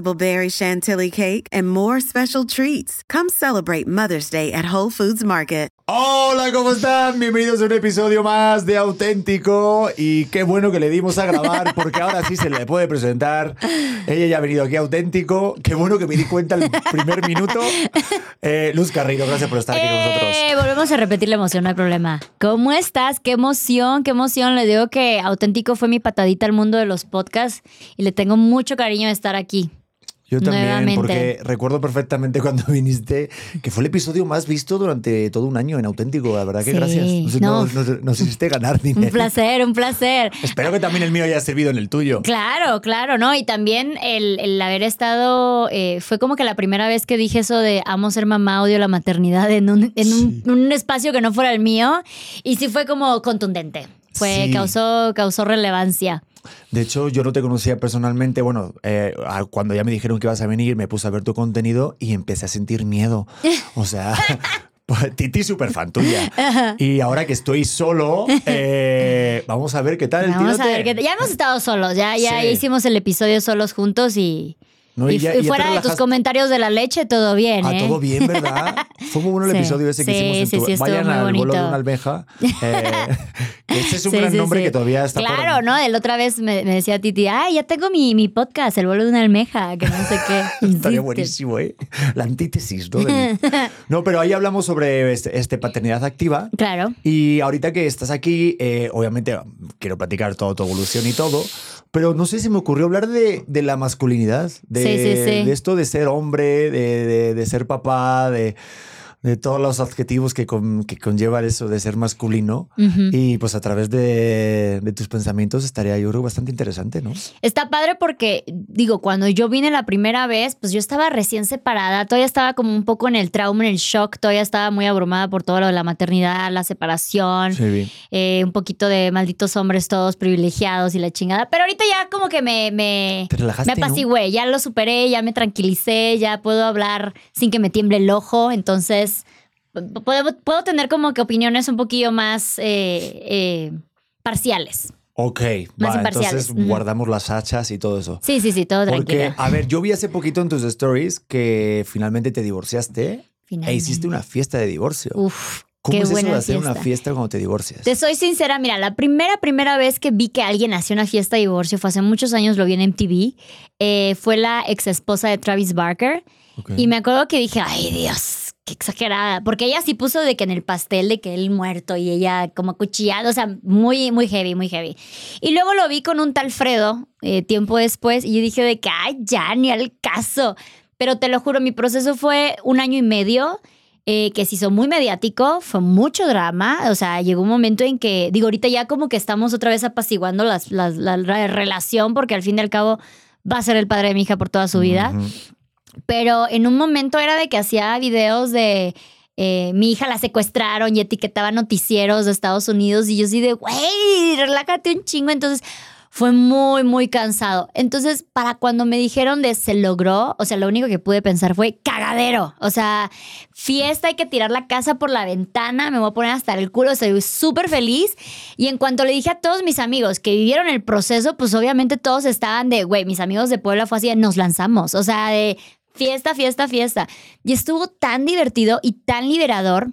berry chantilly cake, and more special treats. Come celebrate Mother's Day at Whole Foods Market. Hola, ¿cómo están? Bienvenidos a un episodio más de Auténtico y qué bueno que le dimos a grabar porque ahora sí se le puede presentar. Ella ya ha venido aquí Auténtico. Qué bueno que me di cuenta el primer minuto. Eh, Luz Carrillo, gracias por estar aquí con nosotros. Eh, volvemos a repetir la emoción, no hay problema. ¿Cómo estás? Qué emoción, qué emoción. Les digo que Auténtico fue mi patadita al mundo de los podcasts y le tengo mucho cariño de estar aquí. Yo también, Nuevamente. porque recuerdo perfectamente cuando viniste, que fue el episodio más visto durante todo un año en Auténtico. La verdad que Sí, gracias. Nos, no. nos- nos hiciste ganar dinero. Un placer, un placer. Espero que también el mío haya servido en el tuyo. Claro, claro, ¿no? Y también el, el haber estado, eh, fue como que la primera vez que dije eso de amo ser mamá, odio la maternidad en un, en un, un espacio que no fuera el mío. Y sí fue como contundente. Fue, Sí. causó, causó relevancia. De hecho, yo no te conocía personalmente. Bueno, eh, a- cuando ya me dijeron que ibas a venir, me puse a ver tu contenido y empecé a sentir miedo. O sea, pues, Titi súper fan tuya. Y ahora que estoy solo, eh, vamos a ver qué tal el Vamos a tirote. ver qué Ya hemos estado solos, ya, ya Sí. hicimos el episodio solos juntos y, No, y, ya- fuera de tus comentarios de la leche, todo bien, Ah, ¿eh? todo bien, ¿verdad? Fue muy bueno el Sí. episodio ese que Sí, hicimos en tu... sí, Vayan al vuelo de bonito. una almeja. eh, ese es un gran nombre que todavía está por- Claro, ¿no? El otra vez me, me decía Titi, ay, ya tengo mi, mi podcast, El vuelo de una almeja, que no sé qué. Estaría buenísimo, ¿eh? La antítesis, ¿no? No, pero ahí hablamos sobre este, este paternidad activa. Claro. Y ahorita que estás aquí, eh, obviamente quiero platicar toda tu evolución y todo, pero no sé si me ocurrió hablar de, de la masculinidad, de, Sí, sí, sí. de esto de ser hombre, de, de- de ser papá, de, de todos los adjetivos que, con- que conlleva eso de ser masculino. Y pues a través de, de tus pensamientos estaría yo creo bastante interesante, ¿no? Está padre porque, digo, cuando yo vine la primera vez, pues yo estaba recién separada, todavía estaba como un poco en el trauma, en el shock, todavía estaba muy abrumada por todo lo de la maternidad, la separación, Sí, bien. eh, un poquito de malditos hombres todos privilegiados y la chingada. Pero ahorita ya como que me, me, me ¿no? apacigué, ya lo superé, ya me tranquilicé, ya puedo hablar sin que me tiemble el ojo. Entonces, puedo, puedo tener como que opiniones un poquillo más eh, eh, parciales. Ok, Más va, entonces guardamos las hachas y todo eso. Sí, sí, sí, todo Porque, tranquilo. a ver, yo vi hace poquito en tus stories que finalmente te divorciaste e hiciste una fiesta de divorcio. Uf, ¿Cómo qué es eso de hacer fiesta. una fiesta cuando te divorcias? Te soy sincera, mira, la primera, primera vez que vi que alguien hacía una fiesta de divorcio fue hace muchos años, lo vi en MTV. eh, fue la ex esposa de Travis Barker. Y me acuerdo que dije, ay Dios, qué exagerada. Porque ella sí puso de que en el pastel de que él muerto y ella como cuchillado, o sea, muy, muy heavy, muy heavy. Y luego lo vi con un tal Fredo eh, tiempo después y yo dije de que, ay, ya, ni al caso. Pero te lo juro, mi proceso fue un año y medio. eh, que se hizo muy mediático, fue mucho drama, o sea, llegó un momento en que, digo, ahorita ya como que estamos otra vez apaciguando las- las- la, la relación, porque al fin y al cabo va a ser el padre de mi hija por toda su vida. Ujú. Pero en un momento era de que hacía videos de eh, mi hija la secuestraron y etiquetaba noticieros de Estados Unidos y yo así de, güey, relájate un chingo. Entonces fue muy, muy cansado. Entonces, para cuando me dijeron de se logró, o sea, lo único que pude pensar fue cagadero. O sea, fiesta, hay que tirar la casa por la ventana, me voy a poner hasta el culo, estoy súper feliz. Y en cuanto le dije a todos mis amigos que vivieron el proceso, pues obviamente todos estaban de, güey, mis amigos de Puebla fue así, nos lanzamos. O sea, de fiesta, fiesta, fiesta. Y estuvo tan divertido y tan liberador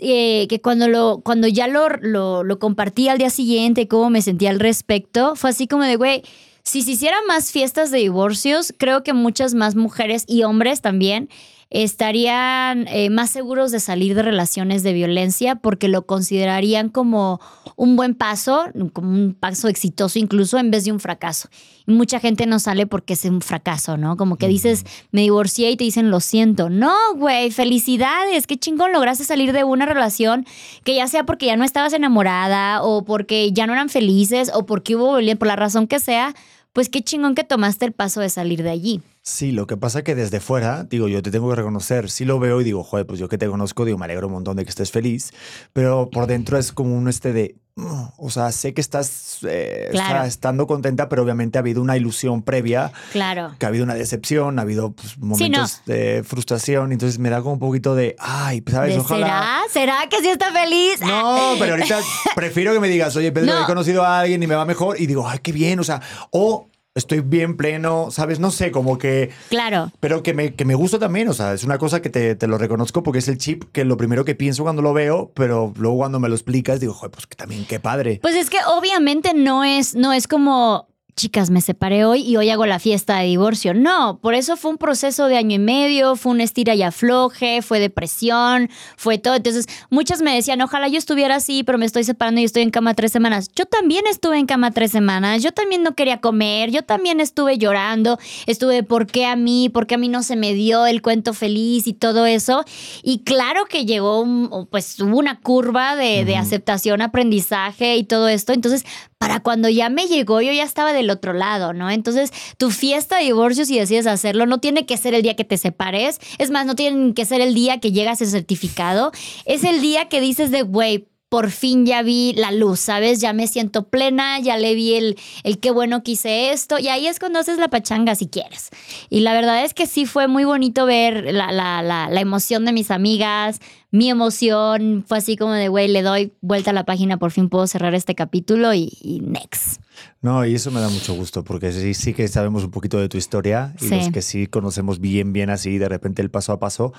eh, que cuando, lo, cuando ya lo, lo, lo compartí al día siguiente, cómo me sentía al respecto, fue así como de, güey, si se hicieran más fiestas de divorcios, creo que muchas más mujeres y hombres también estarían eh, más seguros de salir de relaciones de violencia porque lo considerarían como un buen paso, como un paso exitoso incluso en vez de un fracaso. Y mucha gente no sale porque es un fracaso, ¿no? Como que dices, me divorcié y te dicen, lo siento. No, güey, felicidades, qué chingón lograste salir de una relación que ya sea porque ya no estabas enamorada o porque ya no eran felices o porque hubo por la razón que sea, pues qué chingón que tomaste el paso de salir de allí. Sí, lo que pasa es que desde fuera, digo, yo te tengo que reconocer, sí lo veo y digo, joder, pues yo que te conozco, digo, me alegro un montón de que estés feliz, pero por dentro es como un este de, mm, o sea, sé que estás eh, estando contenta, pero obviamente ha habido una ilusión previa, claro. que ha habido una decepción, ha habido pues, momentos de frustración, entonces me da como un poquito de, ay, ¿sabes? Ojalá. ¿Será? ¿Será que sí está feliz? No, pero ahorita prefiero que me digas, oye, Pedro, he conocido a alguien y me va mejor, y digo, ay, qué bien, o sea, o estoy bien pleno, ¿sabes? No sé, como que... Claro. Pero que me, que me gusta también, o sea, es una cosa que te, te, lo reconozco porque es el chip que lo primero que pienso cuando lo veo, pero luego cuando me lo explicas digo, joder, pues que también qué padre. Pues es que obviamente no es, no es como chicas, me separé hoy y hoy hago la fiesta de divorcio. No, por eso fue un proceso de año y medio, fue un estira y afloje, fue depresión, fue todo. Entonces, muchas me decían, ojalá yo estuviera así, pero me estoy separando y estoy en cama tres semanas. Yo también estuve en cama tres semanas, yo también no quería comer, yo también estuve llorando, estuve, ¿por qué a mí? ¿Por qué a mí no se me dio el cuento feliz y todo eso? Y claro que llegó, pues hubo una curva de, de aceptación, aprendizaje y todo esto. Entonces, para cuando ya me llegó, yo ya estaba del otro lado, ¿no? Entonces, tu fiesta de divorcio, si decides hacerlo, no tiene que ser el día que te separes. Es más, no tiene que ser el día que llegas el certificado. Es el día que dices de, güey, por fin ya vi la luz, ¿sabes? Ya me siento plena, ya le vi el, el qué bueno que hice esto. Y ahí es cuando haces la pachanga si quieres. Y la verdad es que sí fue muy bonito ver la, la, la, la emoción de mis amigas, mi emoción. Fue así como de, güey, le doy vuelta a la página, por fin puedo cerrar este capítulo y next. No, y eso me da mucho gusto, porque sí, sí que sabemos un poquito de tu historia y los que sí conocemos bien, bien así, de repente el paso a paso,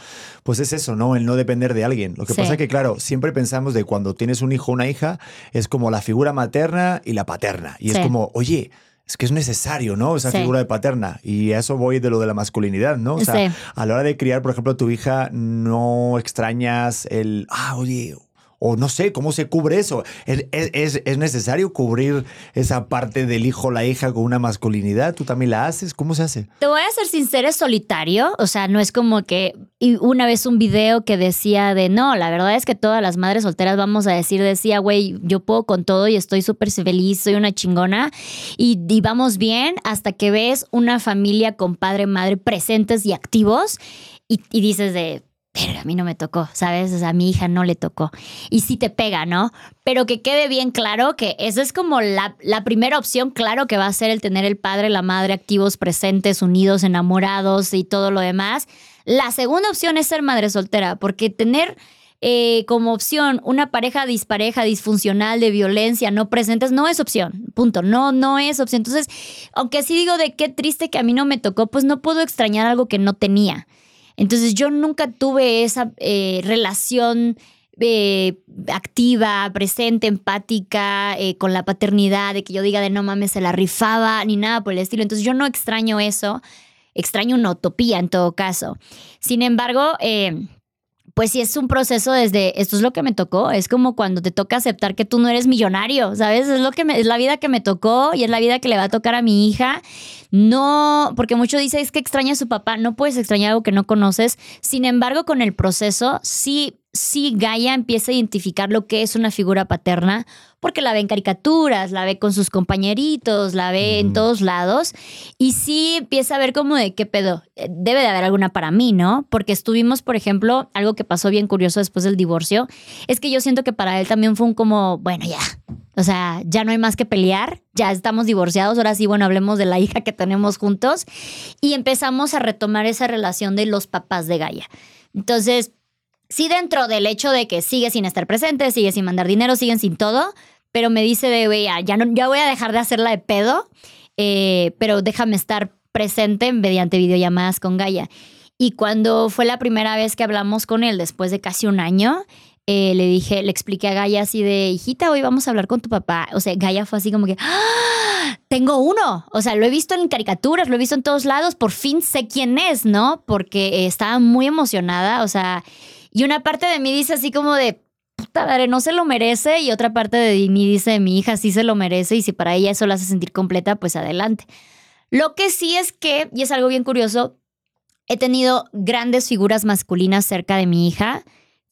pues es eso, ¿no? El no depender de alguien. Lo que pasa es que, claro, siempre pensamos de cuando tienes un hijo o una hija, es como la figura materna y la paterna. Y es como, oye, es que es necesario, ¿no? Esa figura de paterna. Y a eso voy de lo de la masculinidad, ¿no? O sea, a la hora de criar, por ejemplo, a tu hija, no extrañas el, ah, oye, o no sé, ¿cómo se cubre eso? ¿Es, es, necesario cubrir esa parte del hijo la hija con una masculinidad? ¿Tú también la haces? ¿Cómo se hace? Te voy a ser sincera, es solitario. O sea, no es como que una vez un video que decía de no, la verdad es que todas las madres solteras vamos a decir, decía, güey, yo puedo con todo y estoy súper feliz, soy una chingona y, y vamos bien hasta que ves una familia con padre, madre presentes y activos y, y dices de a mí no me tocó, ¿sabes? A mi hija no le tocó. Y sí te pega, ¿no? Pero que quede bien claro que esa es como la, la primera opción, claro que va a ser el tener el padre, la madre activos, presentes, unidos, enamorados y todo lo demás. La segunda opción es ser madre soltera, porque tener eh, como opción una pareja dispareja, disfuncional, de violencia, no presentes, no es opción. Punto. No, no es opción. Entonces, aunque sí digo de qué triste que a mí no me tocó, pues no puedo extrañar algo que no tenía. Entonces yo nunca tuve esa eh, relación eh, activa, presente, empática eh, con la paternidad, de que yo diga de no mames, se la rifaba, ni nada por el estilo. Entonces yo no extraño eso, extraño una utopía en todo caso. Sin embargo, pues sí es un proceso desde esto es lo que me tocó, es como cuando te toca aceptar que tú no eres millonario, ¿sabes? Es lo que es la vida que me tocó y es la vida que le va a tocar a mi hija. No, porque mucho dice es que extraña a su papá, no puedes extrañar algo que no conoces. Sin embargo, con el proceso sí sí Gaia empieza a identificar lo que es una figura paterna, porque la ve en caricaturas, la ve con sus compañeritos, la ve en todos lados, y sí empieza a ver como de qué pedo, eh, debe de haber alguna para mí, ¿no? Porque estuvimos, por ejemplo, algo que pasó bien curioso después del divorcio, es que yo siento que para él también fue un como, bueno, ya, o sea, ya no hay más que pelear, ya estamos divorciados, ahora sí, bueno, hablemos de la hija que tenemos juntos, y empezamos a retomar esa relación de los papás de Gaia. Entonces, sí dentro del hecho de que sigue sin estar presente, sigue sin mandar dinero, siguen sin todo, pero me dice de, güey, ya, no, ya voy a dejar de hacerla de pedo, eh, pero déjame estar presente mediante videollamadas con Gaia. Y cuando fue la primera vez que hablamos con él, después de casi un año, eh, le dije, le expliqué a Gaia así de, hijita, hoy vamos a hablar con tu papá. O sea, Gaia fue así como que, ¡Ah! tengo uno. O sea, lo he visto en caricaturas, lo he visto en todos lados, por fin sé quién es, ¿no? Porque estaba muy emocionada, o sea, y una parte de mí dice así como de, puta madre, no se lo merece, y otra parte de mí dice, mi hija sí se lo merece, y si para ella eso la hace sentir completa, pues adelante. Lo que sí es que, y es algo bien curioso, he tenido grandes figuras masculinas cerca de mi hija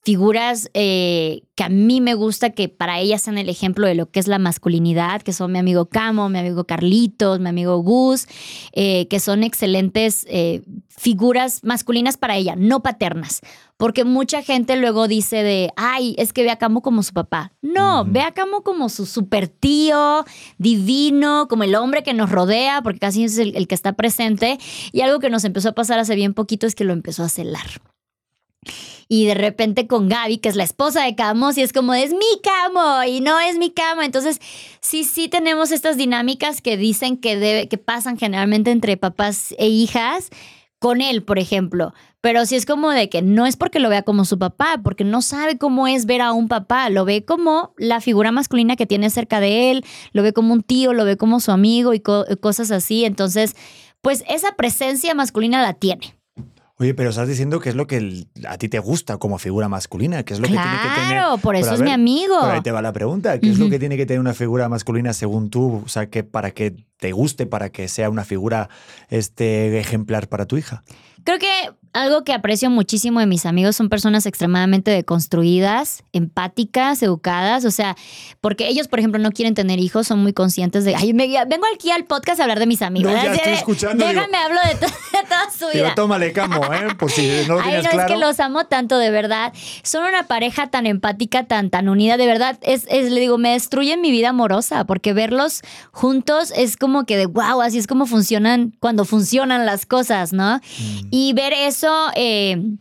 figuras eh, que a mí me gusta que para ellas sean el ejemplo de lo que es la masculinidad, que son mi amigo Camo, mi amigo Carlitos, mi amigo Gus, eh, que son excelentes eh, figuras masculinas para ella, no paternas. Porque mucha gente luego dice de, ay, es que ve a Camo como su papá. No, ve a Camo como su super tío, divino, como el hombre que nos rodea, porque casi es el, el que está presente. Y algo que nos empezó a pasar hace bien poquito es que lo empezó a celar y de repente con Gaby, que es la esposa de Camo, y es como, es mi Camo y no es mi Camo. Entonces, sí, sí tenemos estas dinámicas que dicen que, debe, que pasan generalmente entre papás e hijas con él, por ejemplo. Pero sí es como de que no es porque lo vea como su papá, porque no sabe cómo es ver a un papá, lo ve como la figura masculina que tiene cerca de él, lo ve como un tío, lo ve como su amigo y cosas así. Entonces, pues esa presencia masculina la tiene. Oye, pero estás diciendo que es lo que a ti te gusta como figura masculina, que es lo que tiene que tener. Claro, por eso es mi amigo. Pero ahí te va la pregunta, ¿qué es lo que tiene que tener una figura masculina según tú? O sea, que para que te guste, para que sea una figura este, ejemplar para tu hija. Creo que algo que aprecio muchísimo de mis amigos son personas extremadamente deconstruidas, empáticas, educadas, o sea, porque ellos, por ejemplo, no quieren tener hijos, son muy conscientes de, ay, vengo aquí al podcast a hablar de mis amigos. No, ya estoy escuchando. Déjame hablo de, toda su vida. Pero tómale camo, ¿eh? Por si no lo ay, no, es que los amo tanto, de verdad. Son una pareja tan empática, tan, tan unida, de verdad, es, es, le digo, me destruyen mi vida amorosa, porque verlos juntos es como que de, wow, así es como funcionan, cuando funcionan las cosas, ¿no? Mm. Y ver eso eh,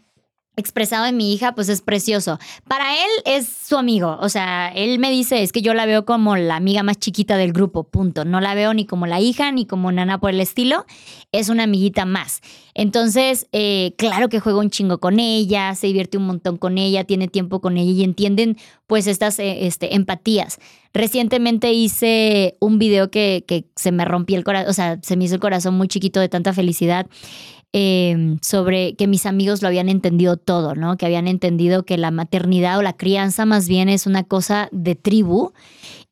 expresado en mi hija, pues es precioso. Para él es su amigo, o sea, él me dice, es que yo la veo como la amiga más chiquita del grupo, punto. No la veo ni como la hija, ni como nana por el estilo, es una amiguita más. Entonces, eh, claro que juega un chingo con ella, se divierte un montón con ella, tiene tiempo con ella y entienden pues estas eh, este, empatías. Recientemente hice un video que, que se me rompió el corazón, o sea, se me hizo el corazón muy chiquito de tanta felicidad Em, sobre que mis amigos lo habían entendido todo, ¿no? Que habían entendido que la maternidad o la crianza más bien es una cosa de tribu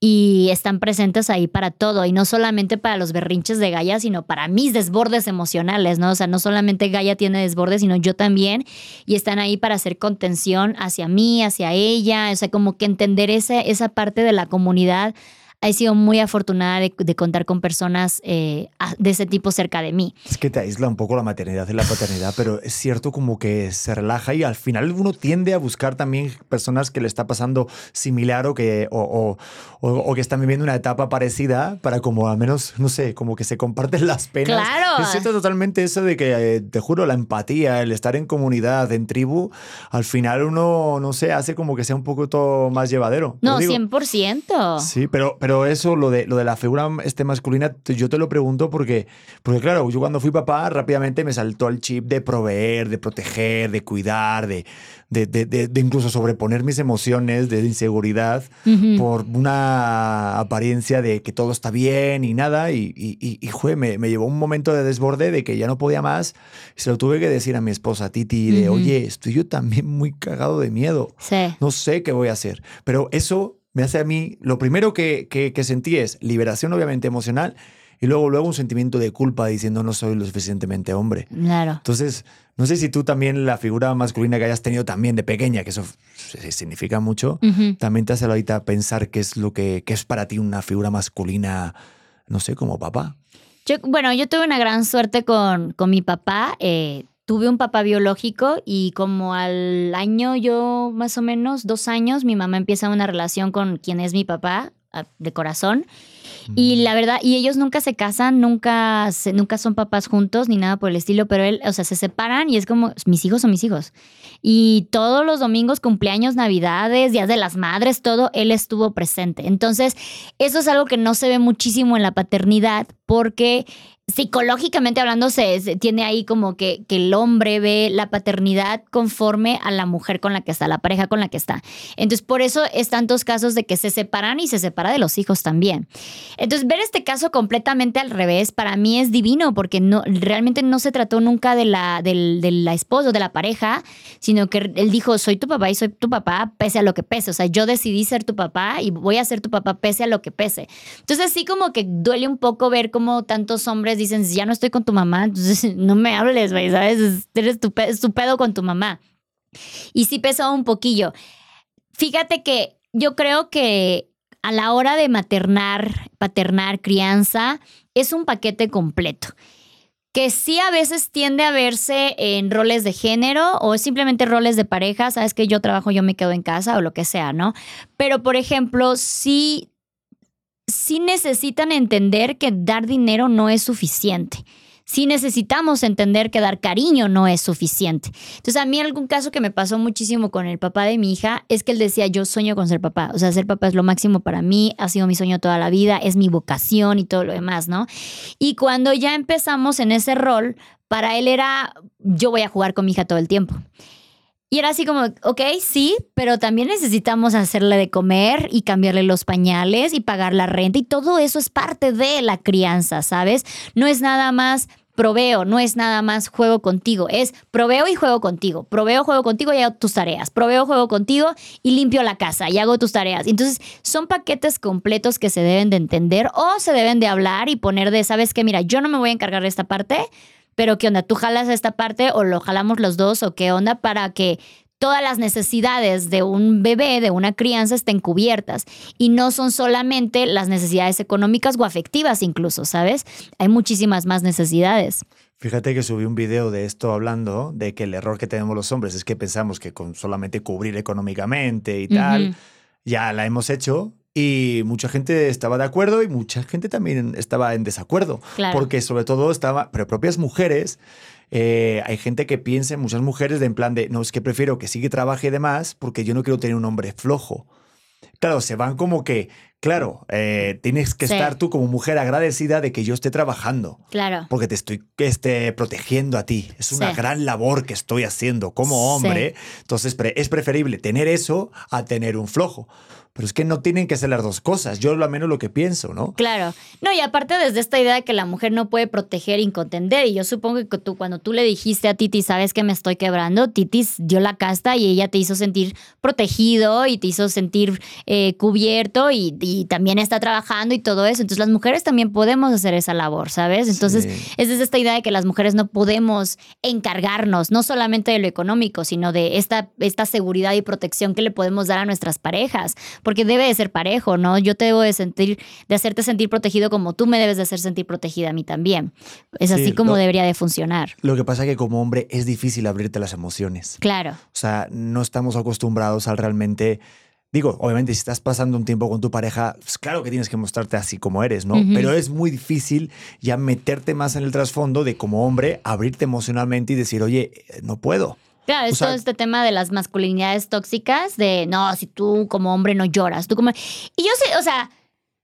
y están presentes ahí para todo y no solamente para los berrinches de Gaia, sino para mis desbordes emocionales, ¿no? O sea, no solamente Gaia tiene desbordes, sino yo también y están ahí para hacer contención hacia mí, hacia ella, o sea, como que entender esa, esa parte de la comunidad he sido muy afortunada de, contar con personas eh, de ese tipo cerca de mí. Es que te aísla un poco la maternidad y la paternidad, pero es cierto como que se relaja y al final uno tiende a buscar también personas que le está pasando similar o que, o, o, que están viviendo una etapa parecida para como al menos, no sé, como que se comparten las penas. Claro. Es cierto totalmente eso de que, eh, te juro, la empatía, el estar en comunidad, en tribu, al final uno, no sé, hace como que sea un poco todo más llevadero. No, 100%. Sí, pero, pero eso, lo de, lo de la figura este masculina, yo te lo pregunto porque, porque, claro, yo cuando fui papá rápidamente me saltó el chip de proveer, de proteger, de cuidar, de, de, de, incluso sobreponer mis emociones de inseguridad por una apariencia de que todo está bien y nada. Y, y, y, me, me, llevó un momento de desborde de que ya no podía más. Y se lo tuve que decir a mi esposa Titi de, oye, estoy yo también muy cagado de miedo. No sé qué voy a hacer. Pero eso me hace a mí, lo primero que, que, sentí es liberación obviamente emocional y luego, luego un sentimiento de culpa diciendo no soy lo suficientemente hombre. Claro. Entonces, no sé si tú también la figura masculina que hayas tenido también de pequeña, que eso significa mucho, también te hace ahorita pensar qué es lo que, es para ti una figura masculina, no sé, como papá. Yo, bueno, yo tuve una gran suerte con, con mi papá. Eh, tuve un papá biológico y como al año yo más o menos, dos años, mi mamá empieza una relación con quien es mi papá de corazón. Y la verdad, y ellos nunca se casan, nunca, nunca son papás juntos ni nada por el estilo, pero él, o sea, se separan y es como, mis hijos son mis hijos. Y todos los domingos, cumpleaños, navidades, días de las madres, todo, él estuvo presente. Entonces, eso es algo que no se ve muchísimo en la paternidad porque psicológicamente hablando, se, se tiene ahí como que, que el hombre ve la paternidad conforme a la mujer con la que está, la pareja con la que está. Entonces, por eso es tantos casos de que se separan y se separa de los hijos también. Entonces, ver este caso completamente al revés, para mí es divino, porque no, realmente no se trató nunca de la, del, de la esposa, de la pareja, sino que él dijo, soy tu papá y soy tu papá pese a lo que pese. O sea, yo decidí ser tu papá y voy a ser tu papá pese a lo que pese. Entonces, sí como que duele un poco ver cómo tantos hombres dicen, ya no estoy con tu mamá, entonces no me hables, güey, ¿sabes? Eres tu, pe- tu pedo con tu mamá. Y sí pesó un poquillo. Fíjate que yo creo que a la hora de maternar, paternar, crianza, es un paquete completo. Que sí a veces tiende a verse en roles de género o simplemente roles de pareja, sabes que yo trabajo, yo me quedo en casa o lo que sea, ¿no? Pero por ejemplo, sí sí necesitan entender que dar dinero no es suficiente. Sí necesitamos entender que dar cariño no es suficiente. Entonces, a mí algún caso que me pasó muchísimo con el papá de mi hija es que él decía, yo sueño con ser papá. O sea, ser papá es lo máximo para mí, ha sido mi sueño toda la vida, es mi vocación y todo lo demás, ¿no? Y cuando ya empezamos en ese rol, para él era, yo voy a jugar con mi hija todo el tiempo. Y era así como, ok, sí, pero también necesitamos hacerle de comer y cambiarle los pañales y pagar la renta y todo eso es parte de la crianza, ¿sabes? No es nada más proveo, no es nada más juego contigo, es proveo y juego contigo, proveo, juego contigo y hago tus tareas, proveo, juego contigo y limpio la casa y hago tus tareas. Entonces, son paquetes completos que se deben de entender o se deben de hablar y poner de, ¿sabes qué? Mira, yo no me voy a encargar de esta parte, pero ¿qué onda? ¿Tú jalas esta parte o lo jalamos los dos o qué onda para que todas las necesidades de un bebé, de una crianza, estén cubiertas. Y no son solamente las necesidades económicas o afectivas incluso, ¿sabes? Hay muchísimas más necesidades. Fíjate que subí un video de esto hablando de que el error que tenemos los hombres es que pensamos que con solamente cubrir económicamente y tal, ya la hemos hecho. Y mucha gente estaba de acuerdo y mucha gente también estaba en desacuerdo. Claro. Porque sobre todo estaba, pero propias mujeres, eh, hay gente que piensa, muchas mujeres, de en plan de, no, es que prefiero que sí que trabaje y demás porque yo no quiero tener un hombre flojo. Claro, se van como que, claro, eh, tienes que Sí. estar tú como mujer agradecida de que yo esté trabajando Claro. porque te estoy protegiendo a ti. Es una Sí. gran labor que estoy haciendo como Sí. hombre. Entonces pre- es preferible tener eso a tener un flojo. Pero es que no tienen que ser las dos cosas. Yo lo menos lo que pienso, ¿no? Claro. No, y aparte desde esta idea de que la mujer no puede proteger y contender, y yo supongo que tú, cuando tú le dijiste a Titi, sabes que me estoy quebrando, Titis dio la casta y ella te hizo sentir protegido y te hizo sentir eh, cubierto y, y también está trabajando y todo eso. Entonces las mujeres también podemos hacer esa labor, ¿sabes? Entonces Sí. es esta idea de que las mujeres no podemos encargarnos, no solamente de lo económico, sino de esta, esta seguridad y protección que le podemos dar a nuestras parejas, porque debe de ser parejo, ¿no? Yo te debo de sentir, de hacerte sentir protegido como tú me debes de hacer sentir protegida a mí también. Es Sí, así como lo- debería de funcionar. Lo que pasa es que como hombre es difícil abrirte las emociones. Claro, O sea, no estamos acostumbrados al realmente... Digo, obviamente si estás pasando un tiempo con tu pareja, pues claro que tienes que mostrarte así como eres, ¿no? Pero es muy difícil ya meterte más en el trasfondo de como hombre, abrirte emocionalmente y decir, oye, no puedo. Claro, es O sea- todo este tema de las masculinidades tóxicas, de no, si tú como hombre no lloras, tú como... Y yo sé, o sea,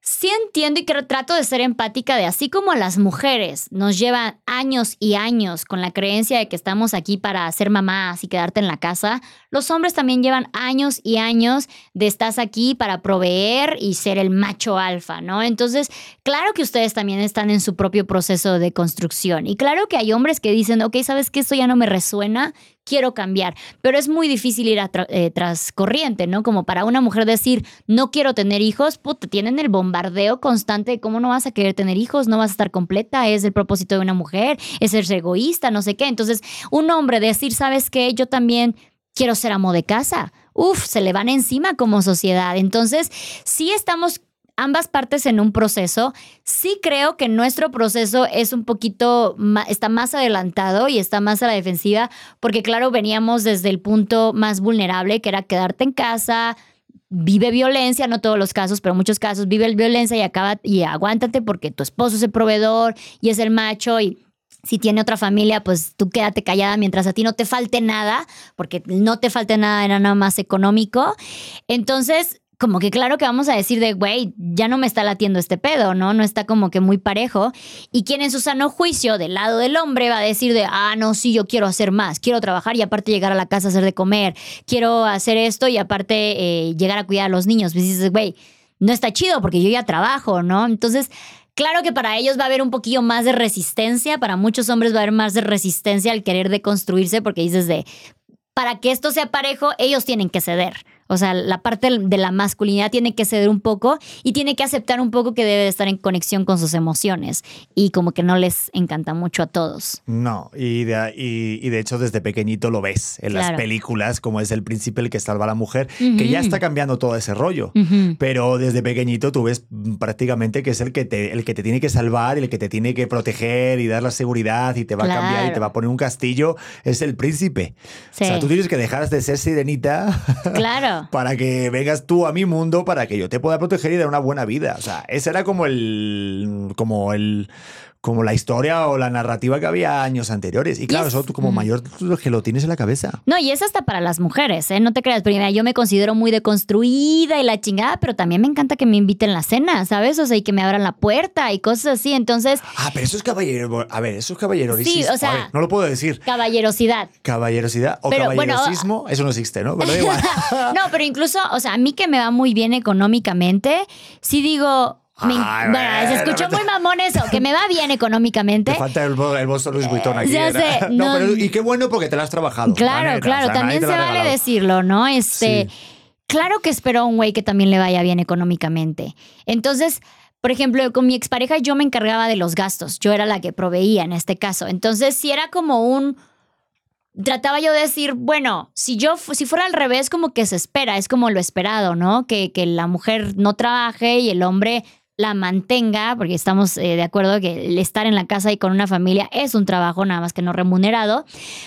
sí entiendo y que trato de ser empática de así como las mujeres nos llevan años y años con la creencia de que estamos aquí para ser mamás y quedarte en la casa, los hombres también llevan años y años de estás aquí para proveer y ser el macho alfa, ¿no? Entonces, claro que ustedes también están en su propio proceso de construcción y claro que hay hombres que dicen, ok, ¿sabes qué? Esto ya no me resuena, quiero cambiar. Pero es muy difícil ir a tra- eh, tras corriente, ¿no? Como para una mujer decir, no quiero tener hijos, puta, tienen el bombardeo constante de cómo no vas a querer tener hijos, no vas a estar completa, es el propósito de una mujer, es ser egoísta, no sé qué. Entonces, un hombre decir, ¿sabes qué? Yo también quiero ser amo de casa. Uf, se le van encima como sociedad. Entonces, sí estamos ambas partes en un proceso. Sí creo que nuestro proceso es un poquito, está más adelantado y está más a la defensiva, porque claro, veníamos desde el punto más vulnerable, que era quedarte en casa, vive violencia, no todos los casos, pero muchos casos, vive violencia y acaba y aguántate porque tu esposo es el proveedor y es el macho y si tiene otra familia, pues tú quédate callada mientras a ti no te falte nada, porque no te falte nada era nada más económico. Entonces, como que claro que vamos a decir de, güey, ya no me está latiendo este pedo, ¿no? No está como que muy parejo. Y quien en su sano juicio del lado del hombre va a decir de, ah, no, sí, yo quiero hacer más, quiero trabajar y aparte llegar a la casa a hacer de comer, quiero hacer esto y aparte eh, llegar a cuidar a los niños. Pues dices, güey, no está chido porque yo ya trabajo, ¿no? Entonces, Claro que para ellos va a haber un poquillo más de resistencia, para muchos hombres va a haber más de resistencia al querer deconstruirse porque dices de, para que esto sea parejo, ellos tienen que ceder. O sea, la parte de la masculinidad tiene que ceder un poco y tiene que aceptar un poco que debe de estar en conexión con sus emociones. Y como que no les encanta mucho a todos. No, y de, y, de hecho desde pequeñito lo ves en las películas, como es el príncipe el que salva a la mujer, que ya está cambiando todo ese rollo. Pero desde pequeñito tú ves prácticamente que es el que, te, el que te tiene que salvar y el que te tiene que proteger y dar la seguridad y te va a cambiar y te va a poner un castillo, es el príncipe. O sea, tú tienes que dejar de ser sirenita. Claro. Para que vengas tú a mi mundo, para que yo te pueda proteger y dar una buena vida. O sea, ese era como el. como el como la historia o la narrativa que había años anteriores. Y claro, eso tú como mayor que lo tienes en la cabeza. No, y es hasta para las mujeres, ¿eh? No te creas, primera, yo me considero muy deconstruida y la chingada, pero también me encanta que me inviten a la cena, ¿sabes? O sea, y que me abran la puerta y cosas así. Entonces. Ah, pero eso es caballero. A ver, eso es caballerosidad. Sí, o sea. no lo puedo decir. Caballerosidad. Caballerosidad o caballerosismo. eso no existe, ¿no? Pero igual. no, pero incluso, o sea, a mí que me va muy bien económicamente, sí digo bueno, se escuchó muy mamón eso, que me va bien económicamente. Te falta el, el Luis Vuitton aquí. Ya sé, no, pero, y qué bueno porque te lo has trabajado. Claro, claro, también se vale decirlo, ¿no? Este, claro que espero a un güey que también le vaya bien económicamente. Entonces, por ejemplo, con mi expareja yo me encargaba de los gastos, yo era la que proveía en este caso. Entonces, si era como un trataba yo de decir, bueno, si yo si fuera al revés, como que se espera, es como lo esperado, ¿no? Que, que la mujer no trabaje y el hombre la mantenga, porque estamos eh, de acuerdo que el estar en la casa y con una familia es un trabajo nada más que no remunerado.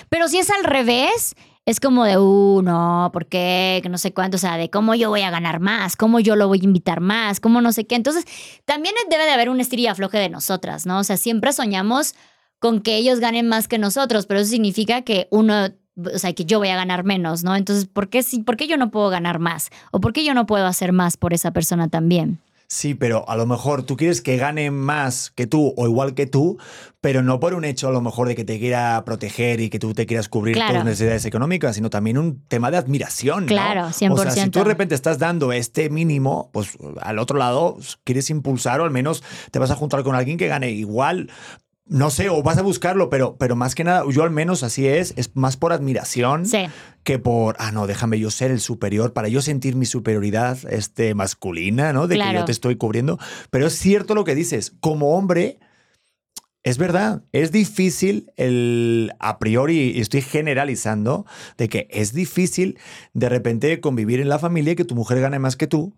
Pero si es al revés, es como de, uh, no, ¿por qué? Que no sé cuánto, o sea, de cómo yo voy a ganar más, cómo yo lo voy a invitar más, cómo no sé qué. Entonces, también debe de haber un estirilla floje de nosotras, ¿no? O sea, siempre soñamos con que ellos ganen más que nosotros, pero eso significa que uno o sea, que yo voy a ganar menos, ¿no? Entonces, ¿por qué, ¿por qué yo no puedo ganar más? ¿O por qué yo no puedo hacer más por esa persona también? Sí, pero a lo mejor tú quieres que gane más que tú o igual que tú, pero no por un hecho a lo mejor de que te quiera proteger y que tú te quieras cubrir todas tus necesidades económicas, sino también un tema de admiración. Claro, 100%. O sea, si tú de repente estás dando este mínimo, pues al otro lado quieres impulsar o al menos te vas a juntar con alguien que gane igual, no sé, o vas a buscarlo, pero, pero más que nada, yo al menos así es, es más por admiración que por, ah, no, déjame yo ser el superior, para yo sentir mi superioridad este, masculina, ¿no? De que yo te estoy cubriendo. Pero es cierto lo que dices, como hombre, es verdad, es difícil el, a priori, estoy generalizando, de que es difícil de repente convivir en la familia y que tu mujer gane más que tú.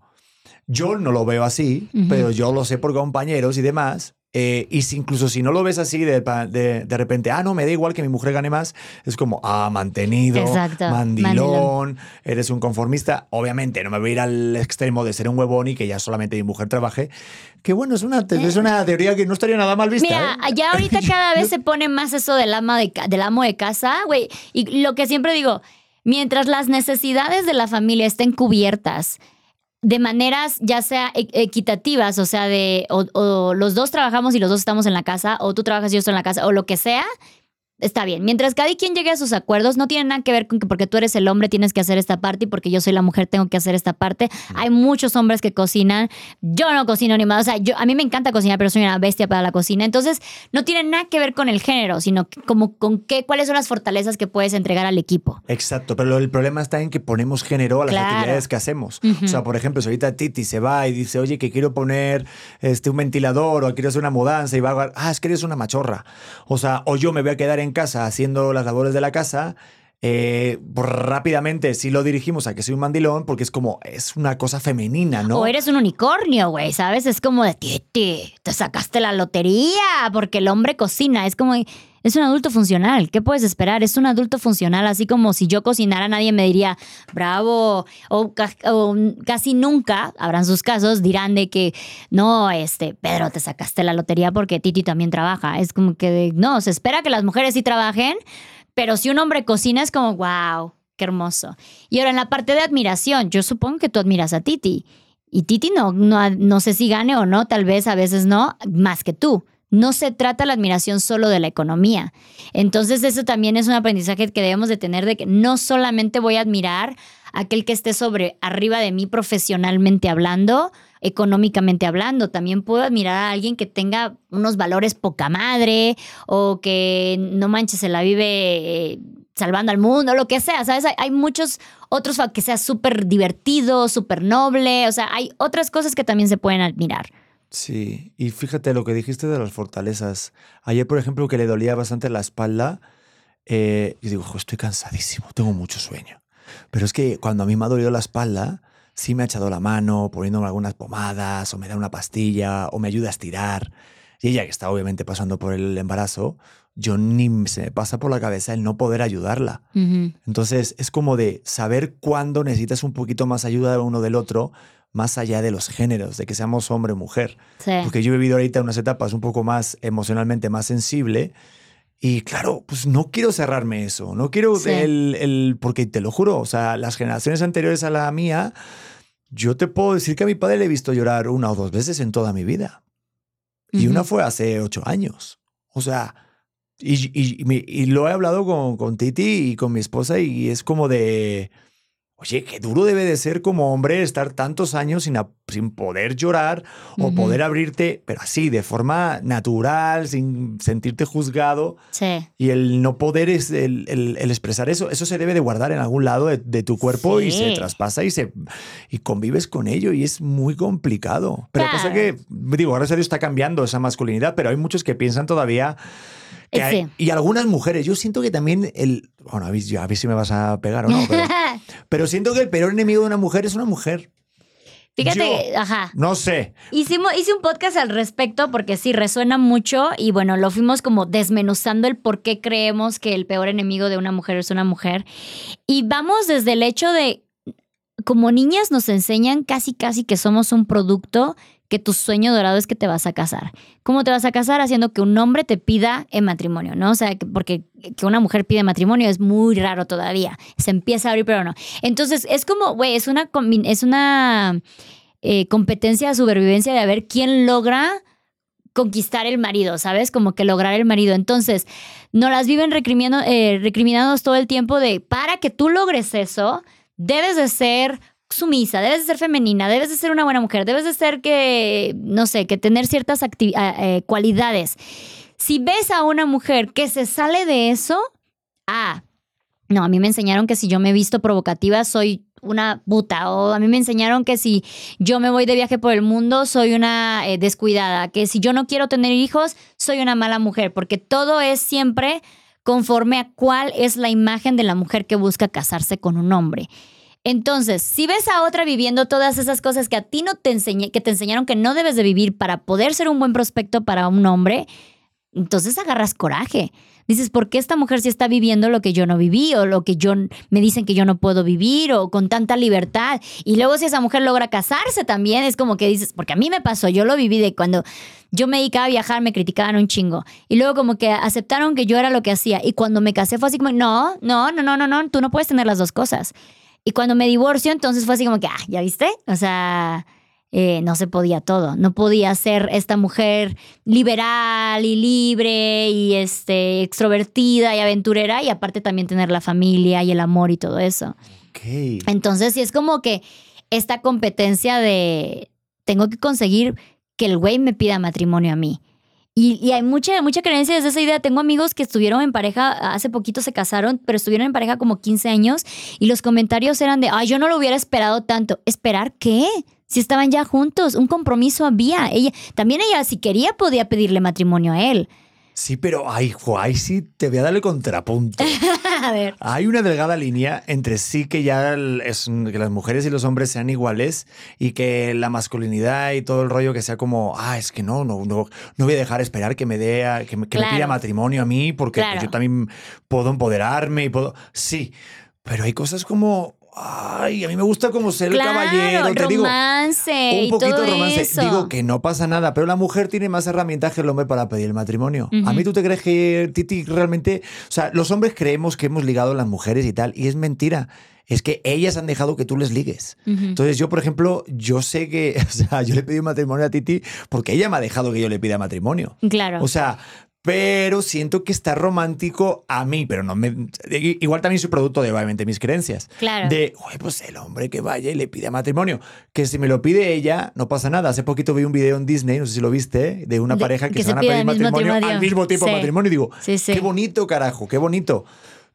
Yo no lo veo así, pero yo lo sé por compañeros y demás. Eh, y si, incluso si no lo ves así de, de, repente, ah, no, me da igual que mi mujer gane más, es como, ah, mantenido, mandilón, eres un conformista. Obviamente, no me voy a ir al extremo de ser un huevón y que ya solamente mi mujer trabaje. Que bueno, es una, es una teoría que no estaría nada mal vista. Mira, ¿eh? ya ahorita cada vez se pone más eso del, ama de, del amo de casa, güey. Y lo que siempre digo, mientras las necesidades de la familia estén cubiertas, de maneras ya sea e-, equitativas, o sea, de o, los dos trabajamos y los dos estamos en la casa, o tú trabajas y yo estoy en la casa, o lo que sea, está bien. Mientras cada quien llegue a sus acuerdos, no tiene nada que ver con que porque tú eres el hombre tienes que hacer esta parte y porque yo soy la mujer tengo que hacer esta parte. Hay muchos hombres que cocinan. Yo no cocino ni más. O sea, yo, a mí me encanta cocinar, pero soy una bestia para la cocina. Entonces, no tiene nada que ver con el género, sino como con qué, cuáles son las fortalezas que puedes entregar al equipo. Exacto, pero el problema está en que ponemos género a las actividades que hacemos. O sea, por ejemplo, si ahorita Titi se va y dice, oye, que quiero poner este, un ventilador o quiero hacer una mudanza y va a, ah, es que eres una machorra. O sea, o yo me voy a quedar en casa haciendo las labores de la casa, eh, rápidamente sí lo dirigimos a que soy un mandilón porque es como, es una cosa femenina, ¿no? O eres un unicornio, güey, ¿sabes? Es como de, ti, te sacaste la lotería porque el hombre cocina. Es como, es un adulto funcional. ¿Qué puedes esperar? Es un adulto funcional, así como si yo cocinara, nadie me diría, bravo, o, casi nunca, habrán sus casos, dirán de que, no, este, Pedro, te sacaste la lotería porque Titi también trabaja. Es como que, no, se espera que las mujeres sí trabajen, pero si un hombre cocina es como, wow, Qué hermoso. Y ahora en la parte de admiración, yo supongo que tú admiras a Titi. Y Titi no, no, no sé si gane o no, tal vez a veces no, más que tú. No se trata la admiración solo de la economía. Entonces eso también es un aprendizaje que debemos de tener de que no solamente voy a admirar a aquel que esté sobre arriba de mí profesionalmente hablando, económicamente hablando, también puedo admirar a alguien que tenga unos valores poca madre o que no manches se la vive eh, salvando al mundo, lo que sea, ¿sabes? Hay, muchos otros que sea súper divertido, súper noble, o sea, hay otras cosas que también se pueden admirar. Sí, y fíjate lo que dijiste de las fortalezas. Ayer, por ejemplo, que le dolía bastante la espalda, eh, yo digo, "Jo, estoy cansadísimo, tengo mucho sueño. Pero es que cuando a mí me ha dolido la espalda, sí me ha echado la mano poniéndome algunas pomadas, o me da una pastilla, o me ayuda a estirar. Y ella, que está obviamente pasando por el embarazo, yo ni se me pasa por la cabeza el no poder ayudarla. Entonces es como de saber cuándo necesitas un poquito más ayuda de uno del otro, más allá de los géneros, de que seamos hombre o mujer. Sí. Porque yo he vivido ahorita unas etapas un poco más emocionalmente más sensible. Y claro, pues no quiero cerrarme eso, no quiero Sí. el, el- porque te lo juro, o sea, las generaciones anteriores a la mía, yo te puedo decir que a mi padre le he visto llorar una o dos veces en toda mi vida. Y una fue hace ocho años. O sea, y, y- y lo he hablado con, con Titi y con mi esposa y es como de, oye, qué duro debe de ser como hombre estar tantos años sin, a- sin poder llorar o Ujú. poder abrirte, pero así, de forma natural, sin sentirte juzgado. Sí. Y el no poder es el, el- el expresar eso, eso se debe de guardar en algún lado de, de tu cuerpo y se traspasa y se y convives con ello y es muy complicado. Pero Claro. pasa que, digo, gracias a Dios está cambiando esa masculinidad, pero hay muchos que piensan todavía hay- sí. y algunas mujeres, yo siento que también el, bueno, a ver, a ver si me vas a pegar o no, pero, pero siento que el peor enemigo de una mujer es una mujer. Fíjate, Yo- ajá. No sé. Hicimos, hice un podcast al respecto porque sí resuena mucho y bueno, lo fuimos como desmenuzando el por qué creemos que el peor enemigo de una mujer es una mujer. Y vamos desde el hecho de, como niñas nos enseñan casi casi que somos un producto que tu sueño dorado es que te vas a casar. ¿Cómo te vas a casar? Haciendo que un hombre te pida en matrimonio, ¿no? O sea, que- porque que una mujer pide matrimonio es muy raro todavía. Se empieza a abrir, pero no. Entonces, es como, güey, es una, es una eh, competencia de supervivencia de a ver quién logra conquistar el marido, ¿sabes? Como que lograr el marido. Entonces, no las viven recriminando, eh, recriminándonos todo el tiempo de, para que tú logres eso, debes de ser sumisa, debes de ser femenina, debes de ser una buena mujer, debes de ser que, no sé, que tener ciertas ah, eh, cualidades. Si ves a una mujer que se sale de eso, ah, no, a mí me enseñaron que si yo me he visto provocativa soy una puta. O a mí me enseñaron que si yo me voy de viaje por el mundo soy una eh, descuidada. Que si yo no quiero tener hijos soy una mala mujer. Porque todo es siempre conforme a cuál es la imagen de la mujer que busca casarse con un hombre. Entonces, si ves a otra viviendo todas esas cosas que a ti no te enseñé, que te enseñaron que no debes de vivir para poder ser un buen prospecto para un hombre, entonces agarras coraje. Dices, ¿por qué esta mujer sí está viviendo lo que yo no viví o lo que yo me dicen que yo no puedo vivir o con tanta libertad? Y luego si esa mujer logra casarse también, es como que dices, porque a mí me pasó, yo lo viví de cuando yo me dedicaba a viajar, me criticaban un chingo. Y luego como que aceptaron que yo era lo que hacía. Y cuando me casé fue así como, no, no, no, no, no, no, tú no puedes tener las dos cosas. Y cuando me divorcio, entonces fue así como que, ah, ¿ya viste? O sea, eh, no se podía todo. No podía ser esta mujer liberal y libre y este, extrovertida y aventurera y aparte también tener la familia y el amor y todo eso. Entonces sí es como que esta competencia de tengo que conseguir que el güey me pida matrimonio a mí. Y, y hay mucha, mucha creencia desde esa idea. Tengo amigos que estuvieron en pareja, hace poquito se casaron, pero estuvieron en pareja como 15 años y los comentarios eran de, ay, yo no lo hubiera esperado tanto. ¿Esperar qué? Si estaban ya juntos, un compromiso había. Ella, también ella, si quería, podía pedirle matrimonio a él. Sí, pero ay, sí te voy a darle contrapunto. a ver. Hay una delgada línea entre sí que ya el- es que las mujeres y los hombres sean iguales y que la masculinidad y todo el rollo que sea como, ah, es que no, no, no, no voy a dejar esperar que me dé, a- que, me, que me Claro. pida matrimonio a mí porque pues, yo también puedo empoderarme y puedo, sí, pero hay cosas como ay, a mí me gusta como ser Claro, el caballero, te romance Un poquito todo de romance. eso. Digo que no pasa nada, pero la mujer tiene más herramientas que el hombre para pedir el matrimonio. A mí tú te crees que Titi realmente, o sea, los hombres creemos que hemos ligado a las mujeres y tal, y es mentira. Es que ellas han dejado que tú les ligues. Entonces yo, por ejemplo, yo sé que, o sea, yo le pedí matrimonio a Titi porque ella me ha dejado que yo le pida matrimonio. Claro. O sea, pero siento que está romántico a mí, pero no me. Igual también soy producto de, obviamente, mis creencias. Claro. De, "Oye, pues el hombre que vaya y le pide matrimonio. Que si me lo pide ella, no pasa nada. Hace poquito vi un video en Disney, no sé si lo viste, de una De- pareja que, que se se van a pedir matrimonio, matrimonio. al mismo tiempo Sí. matrimonio. Y digo, Sí, sí. qué bonito, carajo, qué bonito.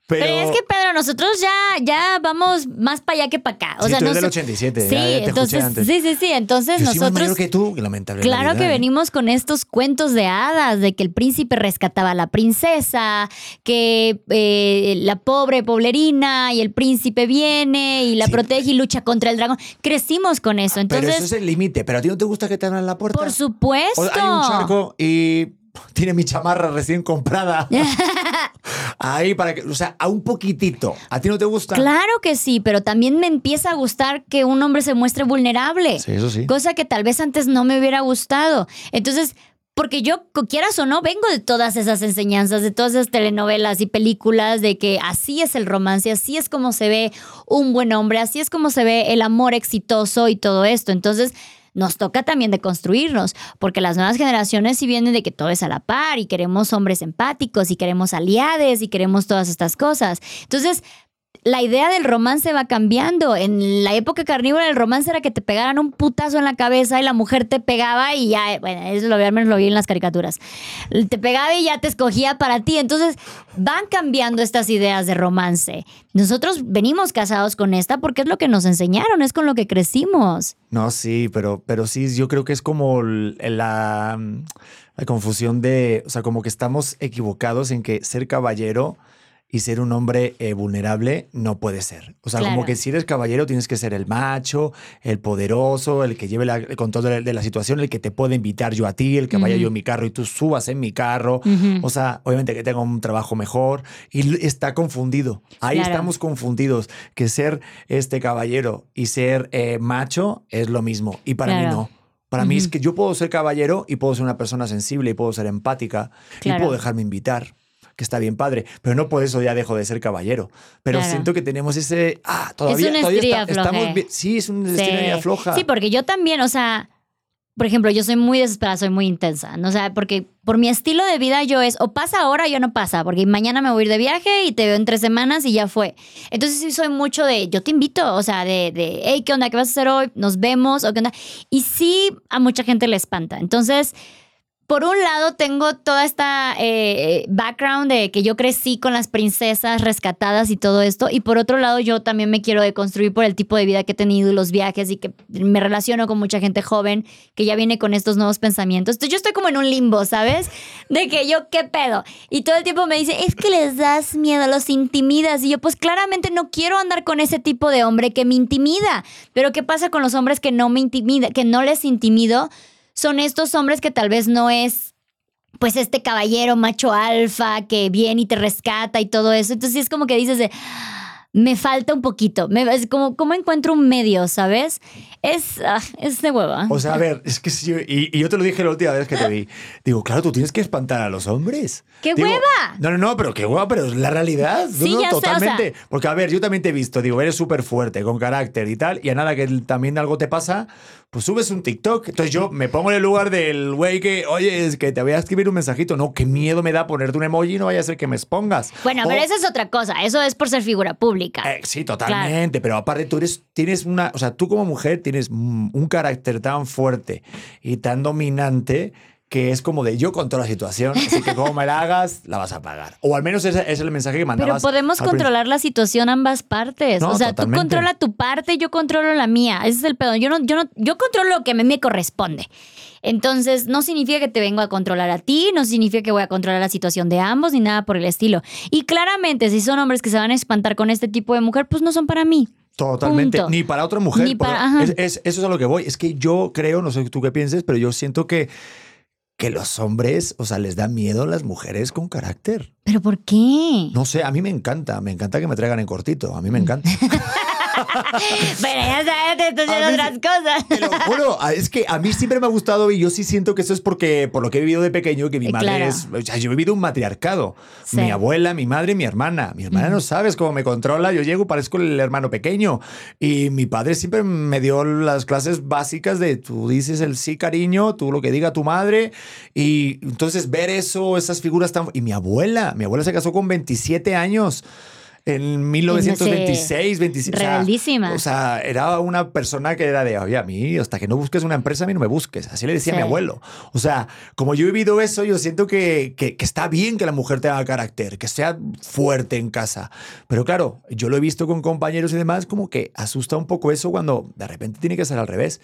Pero, Pero es que, Pedro, nosotros ya, ya vamos más para allá que para acá. O Sí, sea, tú eres del sé- 87, Sí, ya- ya te escuché entonces, antes. sí, sí, sí. Entonces yo soy nosotros. mayor que tú, lamentable. Claro que venimos con estos cuentos de hadas, de que el príncipe rescataba a la princesa, que eh, la pobre poblerina y el príncipe viene y la Sí. protege y lucha contra el dragón. Crecimos con eso. Pero Entonces, eso es el límite. Pero a ti no te gusta que te abran la puerta. por supuesto. O hay un charco y tiene mi chamarra recién comprada. Ahí para que, o sea, a un poquitito. ¿A ti no te gusta? Claro que sí, pero también me empieza a gustar que un hombre se muestre vulnerable. Sí, eso sí. Cosa que tal vez antes no me hubiera gustado. Entonces, porque yo, quieras o no, vengo de todas esas enseñanzas, de todas esas telenovelas y películas, de que así es el romance, así es como se ve un buen hombre, así es como se ve el amor exitoso y todo esto. Entonces, nos toca también de construirnos, porque las nuevas generaciones sí vienen de que todo es a la par y queremos hombres empáticos y queremos aliades y queremos todas estas cosas. Entonces, la idea del romance va cambiando. En la época carnívora el romance era que te pegaran un putazo en la cabeza y la mujer te pegaba y ya, bueno, eso lo vi, al menos lo vi en las caricaturas. Te pegaba y ya te escogía para ti. Entonces van cambiando estas ideas de romance. Nosotros venimos casados con esta porque es lo que nos enseñaron, es con lo que crecimos. No, sí, pero, pero sí, yo creo que es como la, la confusión de, o sea, como que estamos equivocados en que ser caballero y ser un hombre eh, vulnerable no puede ser. O sea, Claro. como que si eres caballero tienes que ser el macho, el poderoso, el que lleve la- el control de la, de la situación, el que te puede invitar yo a ti, el que vaya yo en mi carro y tú subas en mi carro. O sea, obviamente que tenga un trabajo mejor y está confundido. Ahí Claro. estamos confundidos. Que ser este caballero y ser eh, macho es lo mismo. Y para mí Claro. no. Para mí es que yo puedo ser caballero y puedo ser una persona sensible y puedo ser empática y puedo dejarme invitar, que está bien padre, pero no por eso ya dejo de ser caballero. Pero Claro. siento que tenemos ese ah, todavía, una todavía estrella está- estamos bien- sí, es una estrella floja. Sí, porque yo también, o sea, por ejemplo, yo soy muy desesperada, soy muy intensa, ¿no? O sea, porque por mi estilo de vida yo es, o pasa ahora o no pasa, porque mañana me voy a ir de viaje y te veo en tres semanas y ya fue. Entonces sí soy mucho de, yo te invito, o sea, de, de hey, ¿qué onda? ¿Qué vas a hacer hoy? Nos vemos, o qué onda. Y sí, a mucha gente le espanta. Entonces... Por un lado, tengo toda esta eh, background de que yo crecí con las princesas rescatadas y todo esto. Y por otro lado, yo también me quiero deconstruir por el tipo de vida que he tenido y los viajes y que me relaciono con mucha gente joven que ya viene con estos nuevos pensamientos. Entonces, yo estoy como en un limbo, ¿sabes? De que yo, ¿qué pedo? Y todo el tiempo me dice, es que les das miedo, los intimidas. Y yo, pues claramente no quiero andar con ese tipo de hombre que me intimida. Pero ¿qué pasa con los hombres que no me intimida, que no les intimido? Son estos hombres que tal vez no es pues este caballero macho alfa que viene y te rescata y todo eso. Entonces es como que dices de, me falta un poquito. Me, es como, ¿Cómo encuentro un medio, sabes? Es, ah, es de hueva. O sea, a ver, es que si yo, y, y yo te lo dije la última vez que te vi. Digo, claro, tú tienes que espantar a los hombres. ¡Qué Digo, hueva! No, no, no, pero qué hueva, pero es la realidad. Sí, no, ya sé, o sea- totalmente. Porque, a ver, yo también te he visto, digo, eres súper fuerte, con carácter y tal, y a nada que también algo te pasa, pues subes un TikTok. Entonces yo me pongo en el lugar del güey que, oye, es que te voy a escribir un mensajito. No, qué miedo me da ponerte un emoji, no vaya a ser que me expongas. Bueno, O- pero eso es otra cosa. Eso es por ser figura pública. eh, sí, totalmente, pero aparte tú eres, tienes una, o sea, tú como mujer tienes un carácter tan fuerte y tan dominante que es como de yo controlo la situación, así que como me la hagas, la vas a pagar. O al menos ese es el mensaje que Pero mandabas. podemos al principio. controlar la situación ambas partes. No, o sea, totalmente. tú controla tu parte, yo controlo la mía. Ese es el pedo. Yo no, yo no, yo controlo lo que a mí me corresponde. Entonces, no significa que te vengo a controlar a ti, no significa que voy a controlar la situación de ambos, ni nada por el estilo. Y claramente, si son hombres que se van a espantar con este tipo de mujer, pues no son para mí. Totalmente. Punto. Ni para otra mujer. Ni para- es- eso es a lo que voy. Es que yo creo, no sé tú qué pienses, pero yo siento que, que los hombres, o sea, les da miedo a las mujeres con carácter. ¿Pero por qué? No sé, a mí me encanta, me encanta que me traigan en cortito, a mí me encanta. Pero ya sabes que estoy haciendo otras cosas. Te lo juro, a- es que a mí siempre me ha gustado y yo sí siento que eso es porque por lo que he vivido de pequeño, que mi Eh, madre claro. es, o sea, yo he vivido un matriarcado. Sí. Mi abuela, mi madre, mi hermana. Mi hermana no sabes cómo me controla, yo llego, parezco el hermano pequeño. Y mi padre siempre me dio las clases básicas de tú dices el sí, cariño, tú lo que diga tu madre. Y entonces ver eso, esas figuras tan... Y mi abuela, mi abuela se casó con 27 años. En 1926, 27. o sea, Rebeldísima. O sea, era una persona que era de, oye, a mí, hasta que no busques una empresa, a mí no me busques. Así le decía a mi abuelo. O sea, como yo he vivido eso, yo siento que, que, que está bien que la mujer tenga carácter, que sea fuerte en casa. Pero claro, yo lo he visto con compañeros y demás, como que asusta un poco eso cuando de repente tiene que ser al revés.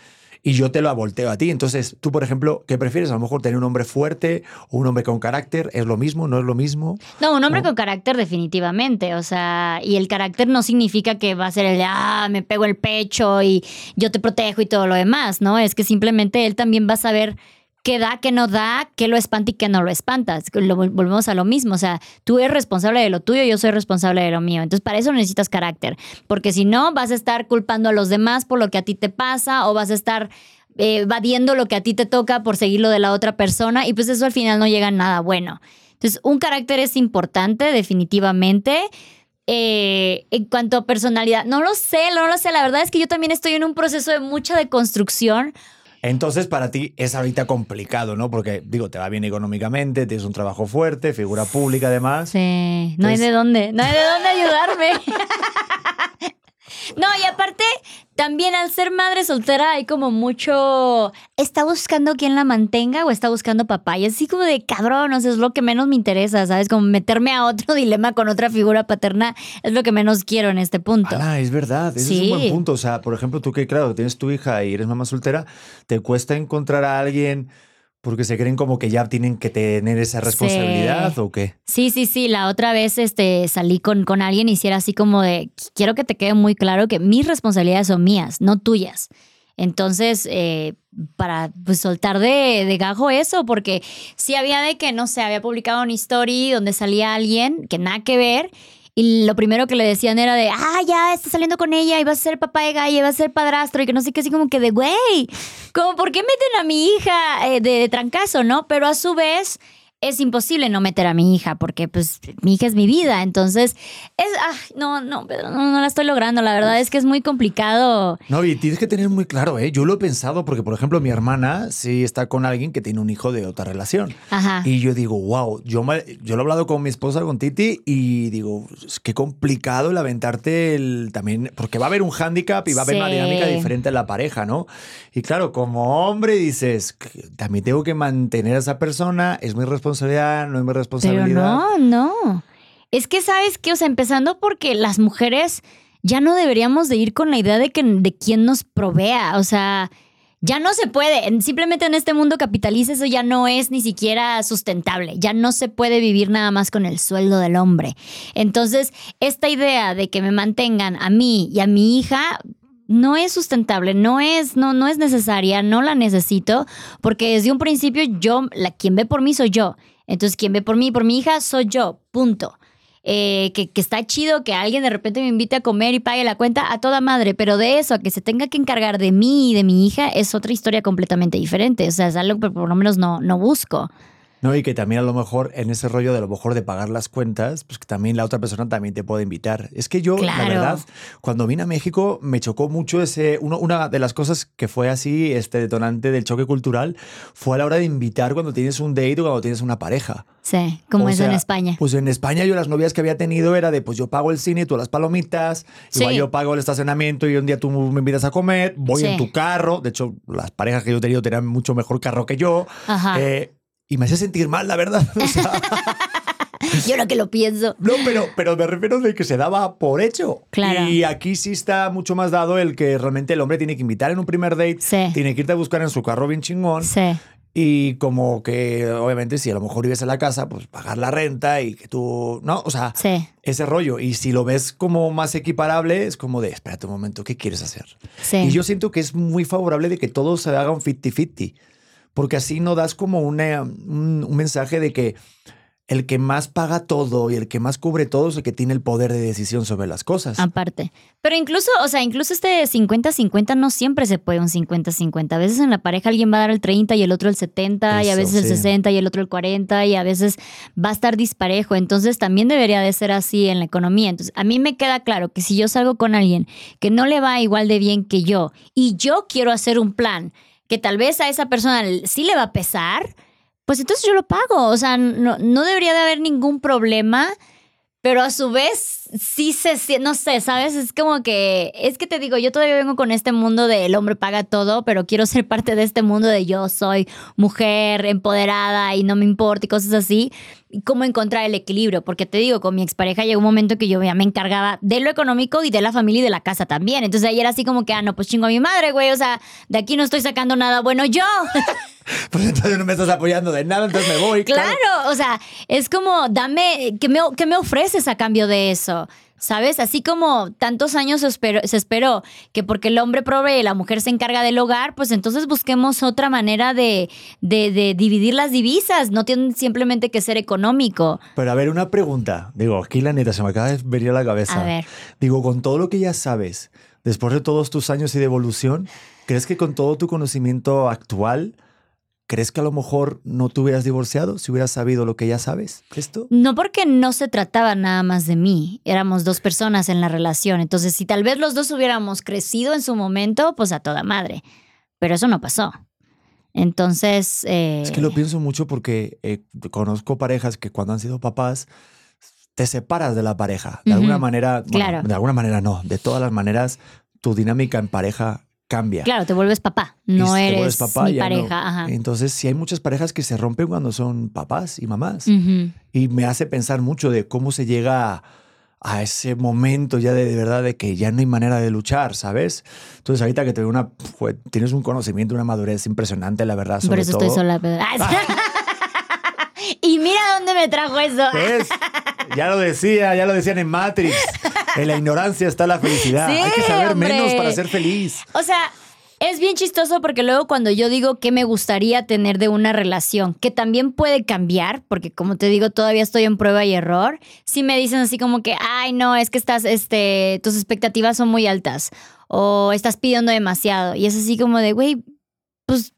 Y yo te lo volteo a ti. Entonces, tú, por ejemplo, ¿qué prefieres? A lo mejor tener un hombre fuerte o un hombre con carácter. ¿Es lo mismo? ¿No es lo mismo? No, un hombre ¿No? con carácter definitivamente, o sea, y el carácter no significa que va a ser el de, ah, me pego el pecho y yo te protejo y todo lo demás, ¿no? Es que simplemente él también va a saber qué da, qué no da, qué lo espanta y qué no lo espanta. Es que lo vol- volvemos a lo mismo, o sea, tú eres responsable de lo tuyo, yo soy responsable de lo mío. Entonces, para eso necesitas carácter, porque si no, vas a estar culpando a los demás por lo que a ti te pasa o vas a estar eh, evadiendo lo que a ti te toca por seguir lo de la otra persona y pues eso al final no llega a nada bueno. Entonces, un carácter es importante, definitivamente. Eh, en cuanto a personalidad, no lo sé, no lo sé. La verdad es que yo también estoy en un proceso de mucha deconstrucción. Entonces, para ti es ahorita complicado, ¿no? Porque, digo, te va bien económicamente, tienes un trabajo fuerte, figura pública además. Sí, no hay de dónde, no hay de dónde ayudarme. No, y aparte, también al ser madre soltera hay como mucho. ¿Está buscando quién la mantenga o está buscando papá? Y así como de cabrón, o sea, es lo que menos me interesa, ¿sabes? Como meterme a otro dilema con otra figura paterna es lo que menos quiero en este punto. Ah, es verdad, ese es un buen Sí. punto. O sea, por ejemplo, tú que, claro, tienes tu hija y eres mamá soltera, te cuesta encontrar a alguien porque se creen como que ya tienen que tener esa responsabilidad o qué. Sí, sí, sí. La otra vez este, salí con, con alguien y hiciera así como de, quiero que te quede muy claro que mis responsabilidades son mías, no tuyas. Entonces, eh, para pues, soltar de, de gajo eso, porque sí había de que, no sé, había publicado una story donde salía alguien que nada que ver. Y lo primero que le decían era de, ah, ya está saliendo con ella y vas a ser papá de galla y vas a ser padrastro y que no sé qué, así como que de, güey, como, ¿por qué meten a mi hija eh, de, de trancazo, no? Pero a su vez es imposible no meter a mi hija porque pues mi hija es mi vida. Entonces, es, ah, no, no, no, no la estoy logrando. La verdad es que es muy complicado. No, y tienes que tener muy claro, ¿eh? Yo lo he pensado porque, por ejemplo, mi hermana sí está con alguien que tiene un hijo de otra relación. Ajá. Y yo digo, wow, yo, me- yo lo he hablado con mi esposa, con Titi, y digo, que complicado el aventarte el, también, porque va a haber un hándicap y va a haber una Sí. dinámica diferente en la pareja, ¿no? Y claro, como hombre dices, también tengo que mantener a esa persona, es mi responsabilidad, no es mi Pero responsabilidad. no, no. Es que, ¿sabes qué? O sea, empezando porque las mujeres ya no deberíamos de ir con la idea de que de quién nos provea. O sea, ya no se puede. En- Simplemente en este mundo capitalista eso ya no es ni siquiera sustentable. Ya no se puede vivir nada más con el sueldo del hombre. Entonces, esta idea de que me mantengan a mí y a mi hija no es sustentable, no es, no, no es necesaria, no la necesito, porque desde un principio yo, la, quien ve por mí soy yo. Entonces, quien ve por mí por mi hija soy yo, punto. Eh, que, que está chido que alguien de repente me invite a comer y pague la cuenta a toda madre, pero de eso a que se tenga que encargar de mí y de mi hija es otra historia completamente diferente. O sea, es algo que por lo menos no, no busco. No, y que también a lo mejor en ese rollo de a lo mejor de pagar las cuentas, pues que también la otra persona también te puede invitar. Es que yo, la Claro. verdad, cuando vine a México me chocó mucho ese, uno- una de las cosas que fue así, este detonante del choque cultural, fue a la hora de invitar cuando tienes un date o cuando tienes una pareja. Sí, como O es en sea, España. Pues en España yo las novias que había tenido era de, pues yo pago el cine, tú las palomitas, igual Sí. yo pago el estacionamiento y un día tú me invitas a comer, voy Sí. en tu carro, de hecho las parejas que yo he tenido tenían mucho mejor carro que yo, Ajá. eh, y me hacía sentir mal, la verdad. O sea, Yo lo que lo pienso. no, pero, pero me refiero de que se daba por hecho. Claro. Y aquí sí está mucho más dado el que realmente el hombre tiene que invitar en un primer date, Sí. tiene que irte a buscar en su carro bien chingón. Sí. Y como que, obviamente, si a lo mejor vives en la casa, pues pagar la renta y que tú, ¿no? O sea, Sí. ese rollo. Y si lo ves como más equiparable, es como de, espérate un momento, ¿qué quieres hacer? Sí. Y yo siento que es muy favorable de que todo se haga un 50-50, porque así no das como una- un, un mensaje de que el que más paga todo y el que más cubre todo es el que tiene el poder de decisión sobre las cosas. Aparte. Pero incluso, o sea, incluso este 50-50 no siempre se puede un 50-50. A veces en la pareja alguien va a dar el 30 y el otro el 70 y a veces el sí. 60 y el otro el 40 y a veces va a estar disparejo. Entonces también debería de ser así en la economía. Entonces a mí me queda claro que si yo salgo con alguien que no le va igual de bien que yo y yo quiero hacer un plan que tal vez a esa persona sí le va a pesar, pues entonces yo lo pago. O sea, no, no debería de haber ningún problema, pero a su vez sí se sie- no sé, ¿sabes? Es como que, es que te digo, yo todavía vengo con este mundo de el hombre paga todo, pero quiero ser parte de este mundo de yo soy mujer empoderada y no me importa y cosas así. Cómo encontrar el equilibrio, porque te digo, con mi expareja llegó un momento que yo ya me encargaba de lo económico y de la familia y de la casa también. Entonces ahí era así como que, ah, no, pues chingo a mi madre, güey, o sea, de aquí no estoy sacando nada bueno yo. Pues entonces no me estás apoyando de nada, entonces me voy. Claro, o sea, es como, dame, ¿qué me, qué me ofreces a cambio de eso? ¿Sabes? Así como tantos años se esperó, se esperó que porque el hombre provee y la mujer se encarga del hogar, pues entonces busquemos otra manera de, de, de dividir las divisas. No tiene simplemente que ser económico. Pero a ver, una pregunta. Digo, aquí la neta se me acaba de venir a la cabeza. A ver. Digo, con todo lo que ya sabes, después de todos tus años y de evolución, ¿crees que con todo tu conocimiento actual, crees que a lo mejor no te hubieras divorciado si hubieras sabido lo que ya sabes? ¿Esto? No porque no se trataba nada más de mí, éramos dos personas en la relación. Entonces, si tal vez los dos hubiéramos crecido en su momento, pues a toda madre. Pero eso no pasó. Entonces... eh, Es que lo pienso mucho porque eh, conozco parejas que cuando han sido papás te separas de la pareja. De alguna manera, bueno, claro. de alguna manera no, de todas las maneras, tu dinámica en pareja cambia. Claro, te vuelves papá, no te eres papá, mi no. pareja. Ajá. Entonces, sí hay muchas parejas que se rompen cuando son papás y mamás. Y me hace pensar mucho de cómo se llega a, a ese momento ya de, de verdad de que ya no hay manera de luchar, ¿sabes? Entonces, ahorita que te veo una, tienes un conocimiento, una madurez impresionante, la verdad, Por sobre eso todo. estoy sola. pero- y mira dónde me trajo eso. ¿Ves? Ya lo decía, ya lo decían en Matrix. En la ignorancia está la felicidad. Sí, hay que saber hombre. menos para ser feliz. O sea, es bien chistoso porque luego cuando yo digo que me gustaría tener de una relación, que también puede cambiar, porque como te digo, todavía estoy en prueba y error, si me dicen así como que, ay, no, es que estás, este, tus expectativas son muy altas o estás pidiendo demasiado. Y es así como de, güey, pues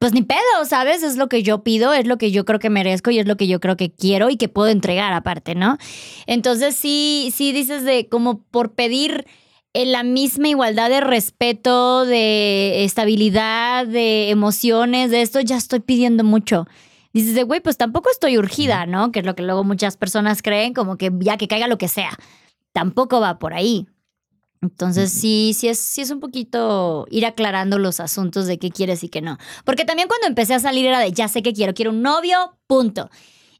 pues ni pedo, ¿sabes? Es lo que yo pido, es lo que yo creo que merezco y es lo que yo creo que quiero y que puedo entregar aparte, ¿no? Entonces sí, sí dices de como por pedir eh, la misma igualdad de respeto, de estabilidad, de emociones, de esto, ya estoy pidiendo mucho. Dices de, güey, pues tampoco estoy urgida, ¿no? Que es lo que luego muchas personas creen, como que ya que caiga lo que sea. Tampoco va por ahí. Entonces sí, sí es, sí es un poquito ir aclarando los asuntos de qué quieres y qué no. Porque también cuando empecé a salir era de ya sé que quiero, quiero un novio, punto.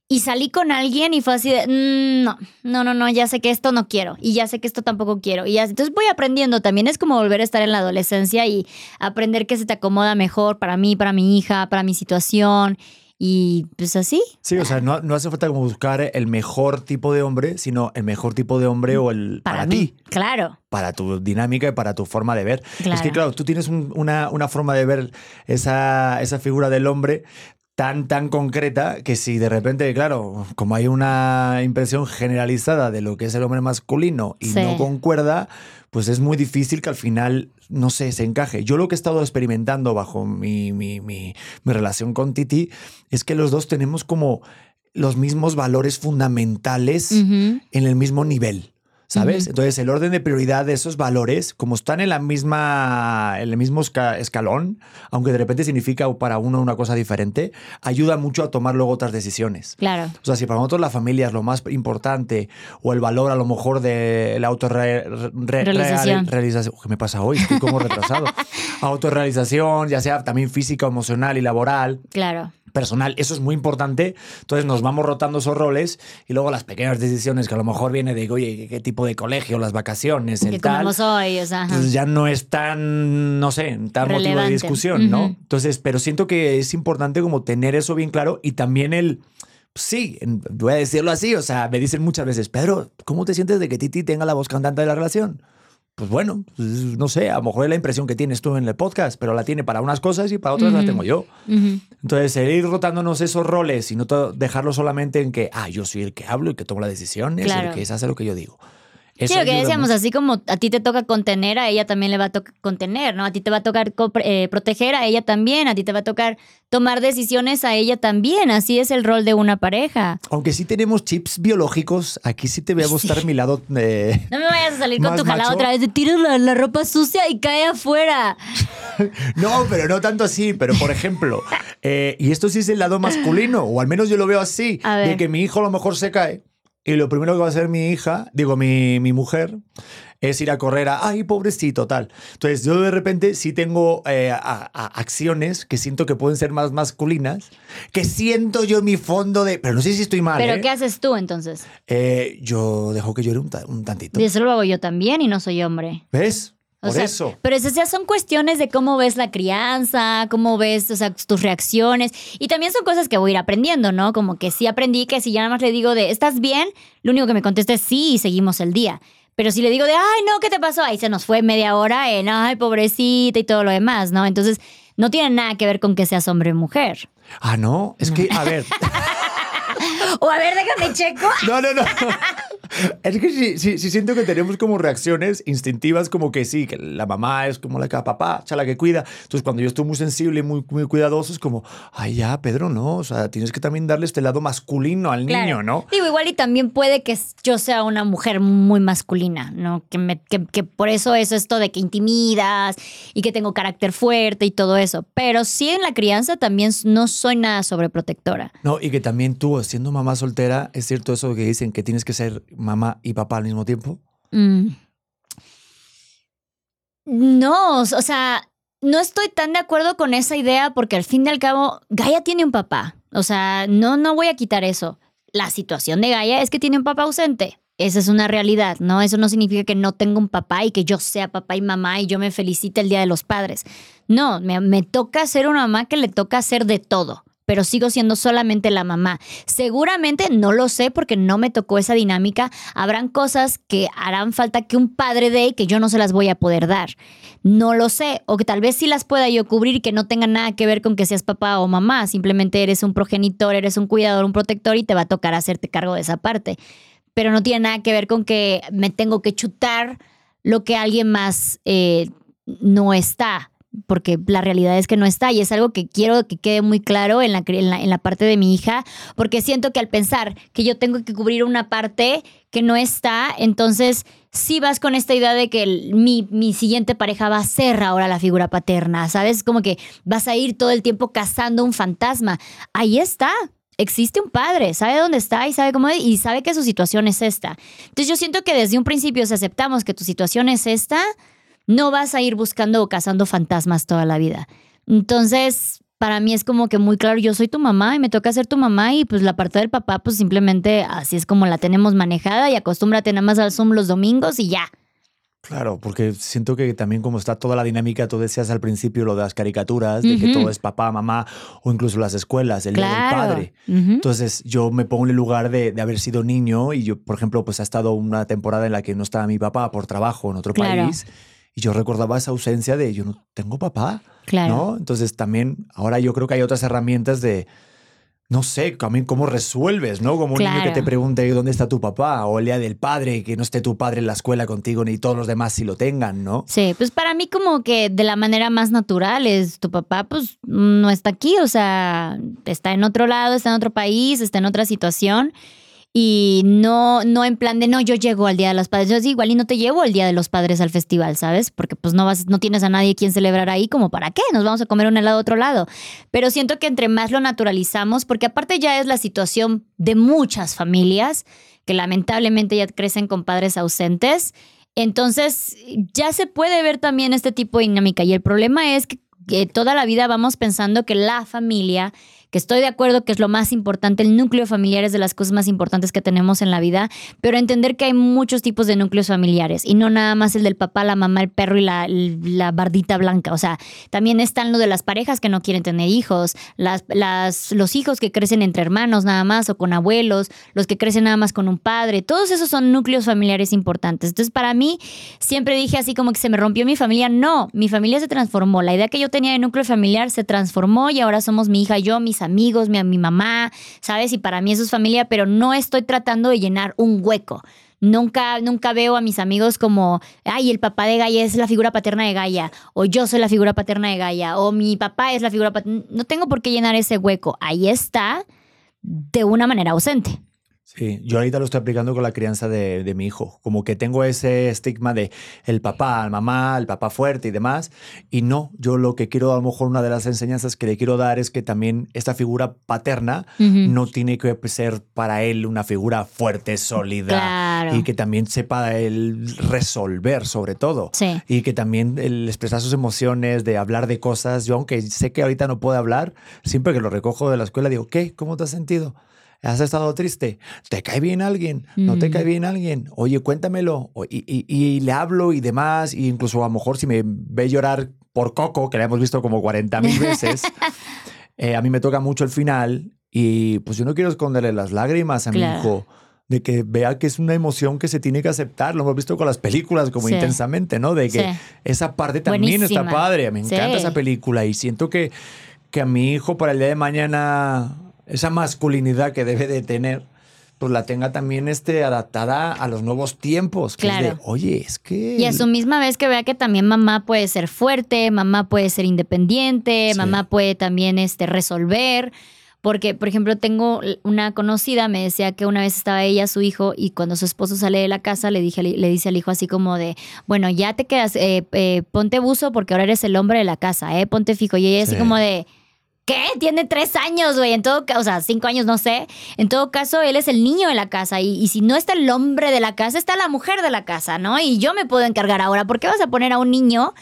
Y salí con alguien y fue así de "Mm, no, no, no, no, ya sé que esto no quiero y ya sé que esto tampoco quiero. Y ya, entonces voy aprendiendo también. Es como volver a estar en la adolescencia y aprender qué se te acomoda mejor para mí, para mi hija, para mi situación. Y pues así. Sí, o sea, no, no hace falta como buscar el mejor tipo de hombre, sino el mejor tipo de hombre o el para, Para, mí. ti, Claro. para tu dinámica y para tu forma de ver. Es que, Claro. claro, tú tienes un- una, una forma de ver esa, esa figura del hombre tan, tan concreta que si de repente, claro, como hay una impresión generalizada de lo que es el hombre masculino y Sí. no concuerda, pues es muy difícil que al final, no sé, se encaje. Yo lo que he estado experimentando bajo mi, mi, mi, mi relación con Titi es que los dos tenemos como los mismos valores fundamentales en el mismo nivel. ¿Sabes? Ujú. Entonces, el orden de prioridad de esos valores, como están en la misma, en el mismo esca- escalón, aunque de repente significa para uno una cosa diferente, ayuda mucho a tomar luego otras decisiones. Claro. O sea, si para nosotros la familia es lo más importante, o el valor a lo mejor de la Realización. autorrealización. ¿Qué me pasa hoy? Estoy como retrasado. Autorrealización, ya sea también física, emocional y laboral Claro. personal, eso es muy importante. Entonces nos vamos rotando esos roles y luego las pequeñas decisiones que a lo mejor viene de, oye, ¿qué, qué tipo de colegio, las vacaciones, el Que tal. hoy, o sea. Pues ya no es tan, no sé, tan motivo de Relevante. discusión, ¿no? Ujú. Entonces, pero siento que es importante como tener eso bien claro y también el, sí, en- voy a decirlo así, o sea, me dicen muchas veces, Pedro, ¿cómo te sientes de que Titi tenga la voz cantante de la relación? pues bueno, pues, no sé, a lo mejor es la impresión que tienes tú en el podcast, pero la tiene para unas cosas y para otras la tengo yo. Ujú. Entonces, el ir rotándonos esos roles y no dejarlo solamente en que, ah, yo soy el que hablo y que tomo las decisiones, Claro. el que hace lo que yo digo. Sí, lo que decíamos, mucho. así como a ti te toca contener, a ella también le va a tocar contener, ¿no? A ti te va a tocar eh, proteger, a ella también, a ti te va a tocar tomar decisiones, a ella también. Así es el rol de una pareja. Aunque sí tenemos chips biológicos, aquí sí te voy a gustar mi lado de... No me vayas a salir con tu jalada macho. otra vez de tiras la, la ropa sucia y cae afuera. No, pero no tanto así. Pero, por ejemplo, eh, y esto sí es el lado masculino, o al menos yo lo veo así, de que mi hijo a lo mejor se cae y lo primero que va a hacer mi hija, digo, mi, mi mujer, es ir a correr a, ay, pobrecito, tal. Entonces, yo de repente sí tengo eh, a- a- acciones que siento que pueden ser más masculinas, que siento yo en mi fondo de, pero no sé si estoy mal. Pero ¿eh? ¿qué haces tú entonces? Eh, yo dejo que llore un, ta- un tantito. Y eso lo hago yo también y no soy hombre. ¿Ves? O Por sea, eso. Pero esas ya son cuestiones de cómo ves la crianza, cómo ves, o sea, tus reacciones. Y también son cosas que voy a ir aprendiendo, ¿no? Como que sí aprendí que si ya nada más le digo de, ¿estás bien? Lo único que me contesta es sí y seguimos el día. Pero si le digo de, ay, no, ¿qué te pasó? Ahí se nos fue media hora en, ay, pobrecita y todo lo demás, ¿no? Entonces, no tiene nada que ver con que seas hombre o mujer. Ah, no, es que, a ver, O a ver, déjame checo. No, no, no. Es que sí, sí, sí siento que tenemos como reacciones instintivas, como que sí, que la mamá es como la que papá, cha, la que cuida. Entonces, cuando yo estoy muy sensible y muy, muy cuidadoso, es como, ay, ya, Pedro, no. O sea, tienes que también darle este lado masculino al niño. ¿no? Digo, igual y también puede que yo sea una mujer muy masculina, ¿no? Que, me, que, que por eso es esto de que intimidas y que tengo carácter fuerte y todo eso. Pero sí en la crianza también no soy nada sobreprotectora. No, y que también tú, siendo mamá soltera, es cierto eso que dicen que tienes que ser mamá y papá al mismo tiempo. Mm. No, o sea, no estoy tan de acuerdo con esa idea porque al fin y al cabo, Gaia tiene un papá. O sea, no, no voy a quitar eso. La situación de Gaia es que tiene un papá ausente. Esa es una realidad, ¿no? Eso no significa que no tenga un papá y que yo sea papá y mamá y yo me felicite el Día de los Padres. No, me, me toca ser una mamá que le toca hacer de todo, pero sigo siendo solamente la mamá. Seguramente no lo sé porque no me tocó esa dinámica. Habrán cosas que harán falta que un padre dé y que yo no se las voy a poder dar. No lo sé. O que tal vez sí las pueda yo cubrir que no tenga nada que ver con que seas papá o mamá. Simplemente eres un progenitor, eres un cuidador, un protector y te va a tocar hacerte cargo de esa parte. Pero no tiene nada que ver con que me tengo que chutar lo que alguien más eh, no está porque la realidad es que no está y es algo que quiero que quede muy claro en la, en la, en la parte de mi hija, porque siento que al pensar que yo tengo que cubrir una parte que no está, entonces sí vas con esta idea de que el- mi, mi siguiente pareja va a ser ahora la figura paterna, ¿sabes? Como que vas a ir todo el tiempo cazando un fantasma. Ahí está. Existe un padre, sabe dónde está y sabe cómo y sabe que su situación es esta. Entonces yo siento que desde un principio si aceptamos que tu situación es esta, no vas a ir buscando o cazando fantasmas toda la vida. Entonces, para mí es como que muy claro, yo soy tu mamá y me toca ser tu mamá y pues la parte del papá pues simplemente así es como la tenemos manejada y acostúmbrate nada más al Zoom los domingos y ya. Claro, porque siento que también como está toda la dinámica, tú decías al principio lo de las caricaturas, de que todo es papá, mamá o incluso las escuelas, el día del Claro. padre. Entonces yo me pongo en el lugar de, de haber sido niño y yo, por ejemplo, pues ha estado una temporada en la que no estaba mi papá por trabajo en otro Claro. país y yo recordaba esa ausencia de yo no tengo papá, Claro. ¿no? Entonces también ahora yo creo que hay otras herramientas de, no sé, también cómo resuelves, ¿no? Como un niño que te pregunte dónde está tu papá o el día del padre, que no esté tu padre en la escuela contigo ni todos los demás si lo tengan, ¿no? Sí, pues para mí como que de la manera más natural es tu papá pues no está aquí, o sea, está en otro lado, está en otro país, está en otra situación y no no en plan de no, yo llego al Día de los Padres, yo sí, igual y no te llevo el Día de los Padres al festival, ¿sabes? Porque pues no vas no tienes a nadie quien celebrar ahí como para qué, nos vamos a comer un helado a otro lado. Pero siento que entre más lo naturalizamos, porque aparte ya es la situación de muchas familias que lamentablemente ya crecen con padres ausentes. Entonces, ya se puede ver también este tipo de dinámica. Y el problema es que, que toda la vida vamos pensando que la familia, que estoy de acuerdo que es lo más importante, el núcleo familiar es de las cosas más importantes que tenemos en la vida, pero entender que hay muchos tipos de núcleos familiares y no nada más el del papá, la mamá, el perro y la, la bardita blanca. O sea, también están lo de las parejas que no quieren tener hijos, las, las, los hijos que crecen entre hermanos nada más o con abuelos, los que crecen nada más con un padre, todos esos son núcleos familiares importantes. Entonces, para mí, siempre dije así como que se me rompió mi familia. No, mi familia se transformó. La idea que yo tenía de núcleo familiar se transformó y ahora somos mi hija yo, mis amigos, mi, mi mamá, ¿sabes? Y para mí eso es familia, pero no estoy tratando de llenar un hueco. Nunca, nunca veo a mis amigos como, ay, el papá de Gaia es la figura paterna de Gaia, o yo soy la figura paterna de Gaia, o mi papá es la figura paterna. No tengo por qué llenar ese hueco. Ahí está de una manera ausente. Sí, yo ahorita lo estoy aplicando con la crianza de, de, mi hijo. Como que tengo ese estigma de el papá, la mamá, el papá fuerte y demás. Y no, yo lo que quiero, a lo mejor una de las enseñanzas que le quiero dar es que también esta figura paterna uh -huh. no tiene que ser para él una figura fuerte, sólida. Claro. Y que también sepa él resolver, sobre todo. Sí. Y que también el expresar sus emociones, de hablar de cosas. Yo, aunque sé que ahorita no puedo hablar, siempre que lo recojo de la escuela, digo, ¿qué? ¿Cómo te has sentido? ¿Has estado triste? ¿Te cae bien alguien? ¿No te cae bien alguien? Oye, cuéntamelo. Y, y, y, le hablo y demás. Y incluso a lo mejor si me ve llorar por Coco, que la hemos visto como 40 mil veces, eh, a mí me toca mucho el final. Y pues yo no quiero esconderle las lágrimas a Claro. mi hijo. De que vea que es una emoción que se tiene que aceptar. Lo hemos visto con las películas como Sí. intensamente, ¿no? De que Sí. esa parte también está Buenísima. padre. Me encanta Sí. esa película. Y siento que, que a mi hijo para el día de mañana esa masculinidad que debe de tener, pues la tenga también este, adaptada a los nuevos tiempos. Que es Claro. de, oye, es que... Y a su misma vez que vea que también mamá puede ser fuerte, mamá puede ser independiente, Sí. mamá puede también este, resolver. Porque, por ejemplo, tengo una conocida, me decía que una vez estaba ella, su hijo, y cuando su esposo sale de la casa, le, dije, le dice al hijo así como de, bueno, ya te quedas, eh, eh, ponte buzo porque ahora eres el hombre de la casa, ¿eh? Ponte fijo. Y ella así Sí. como de, ¿Qué? Tiene tres años, güey. En todo caso, o sea, cinco años, no sé. En todo caso, él es el niño de la casa. Y, y si no está el hombre de la casa, está la mujer de la casa, ¿no? Y yo me puedo encargar ahora. ¿Por qué vas a poner a un niño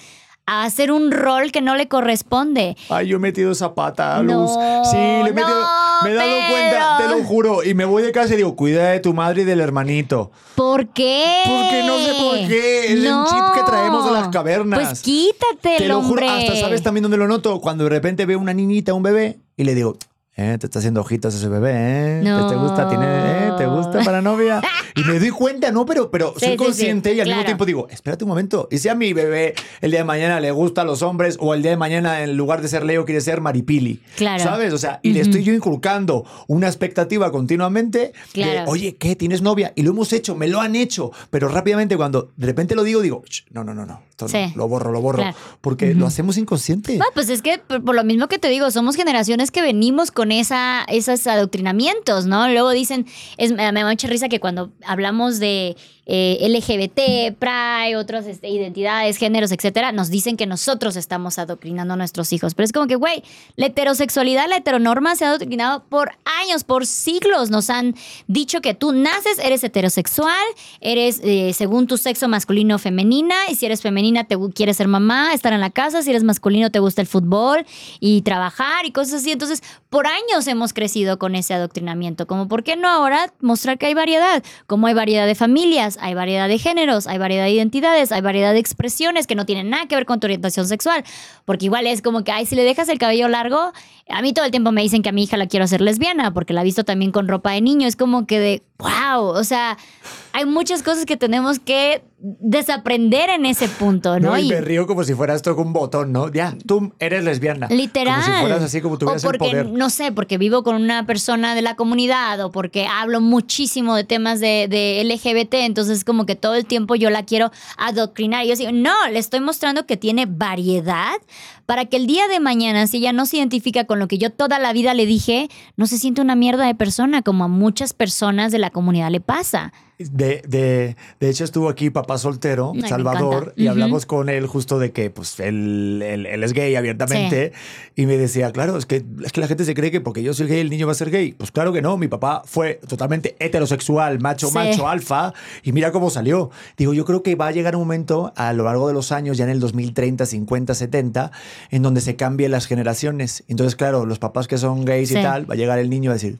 a hacer un rol que no le corresponde? Ay, yo he metido esa pata, No, Luz. sí, le he metido. no, me he dado pero- cuenta, te lo juro. Y me voy de casa y digo, cuida de tu madre y del hermanito. ¿Por qué? Porque no sé por qué. Es un chip que traemos de las cavernas. Pues quítate Te lo juro, hasta sabes también dónde lo noto. Cuando de repente veo una niñita, un bebé, y le digo, eh, te está haciendo ojitos ese bebé, ¿eh? ¿Te- ¿Te, No. gusta? ¿Tiene, eh? ¿Te gusta para novia? Y me doy cuenta, no, pero, pero Sí, soy consciente sí, y al claro. mismo tiempo digo, espérate un momento. ¿Y si a mi bebé el día de mañana le gusta a los hombres o el día de mañana en lugar de ser Leo quiere ser Maripili? Claro. ¿Sabes? O sea, y le estoy yo inculcando una expectativa continuamente de, oye, ¿qué? ¿Tienes novia? Y lo hemos hecho, me lo han hecho. Pero rápidamente cuando de repente lo digo, digo, "Ch, no, no, no, no. Esto Sí. Lo borro, lo borro. Claro. Porque lo hacemos inconsciente. No, pues es que por, por lo mismo que te digo, somos generaciones que venimos con esa, esos adoctrinamientos, ¿no? Luego dicen, es, me da mucha risa que cuando hablamos de eh, LGBT, Pride, otras este, identidades, géneros, etcétera, nos dicen que nosotros estamos adoctrinando a nuestros hijos. Pero es como que, güey, la heterosexualidad, la heteronorma se ha adoctrinado por años, por siglos. Nos han dicho que tú naces, eres heterosexual, eres eh, según tu sexo masculino o femenina, y si eres femenina te quieres ser mamá, estar en la casa, si eres masculino te gusta el fútbol y trabajar y cosas así. Entonces, por años hemos crecido con ese adoctrinamiento. Como, ¿por qué no ahora mostrar que hay variedad? Como hay variedad de familias, hay variedad de géneros, hay variedad de identidades, hay variedad de expresiones que no tienen nada que ver con tu orientación sexual. Porque igual es como que, ay, si le dejas el cabello largo, a mí todo el tiempo me dicen que a mi hija la quiero hacer lesbiana porque la he visto también con ropa de niño. Es como que de, wow, o sea, hay muchas cosas que tenemos que desaprender en ese punto, ¿no? No, y me río como si fuera esto con un botón, ¿no? Ya, tú eres lesbiana. Literal. Como si fueras así, como tuvieras o el porque, poder. no sé, porque vivo con una persona de la comunidad o porque hablo muchísimo de temas de, de LGBT, entonces como que todo el tiempo yo la quiero adoctrinar. Y yo digo, no, le estoy mostrando que tiene variedad para que el día de mañana, si ella no se identifica con lo que yo toda la vida le dije, no se siente una mierda de persona como a muchas personas de la comunidad le pasa. De, de, de hecho, estuvo aquí papá soltero, Ay, Salvador, y Ujú. hablamos con él justo de que pues él, él- él es gay abiertamente. Y me decía, claro, es que, es que la gente se cree que porque yo soy gay, el niño va a ser gay. Pues claro que no, mi papá fue totalmente heterosexual, macho, Sí. macho, alfa, y mira cómo salió. Digo, yo creo que va a llegar un momento a lo largo de los años, ya en el 2030, 50, 70, en donde se cambien las generaciones. Entonces, claro, los papás que son gays Sí. y tal, va a llegar el niño a decir,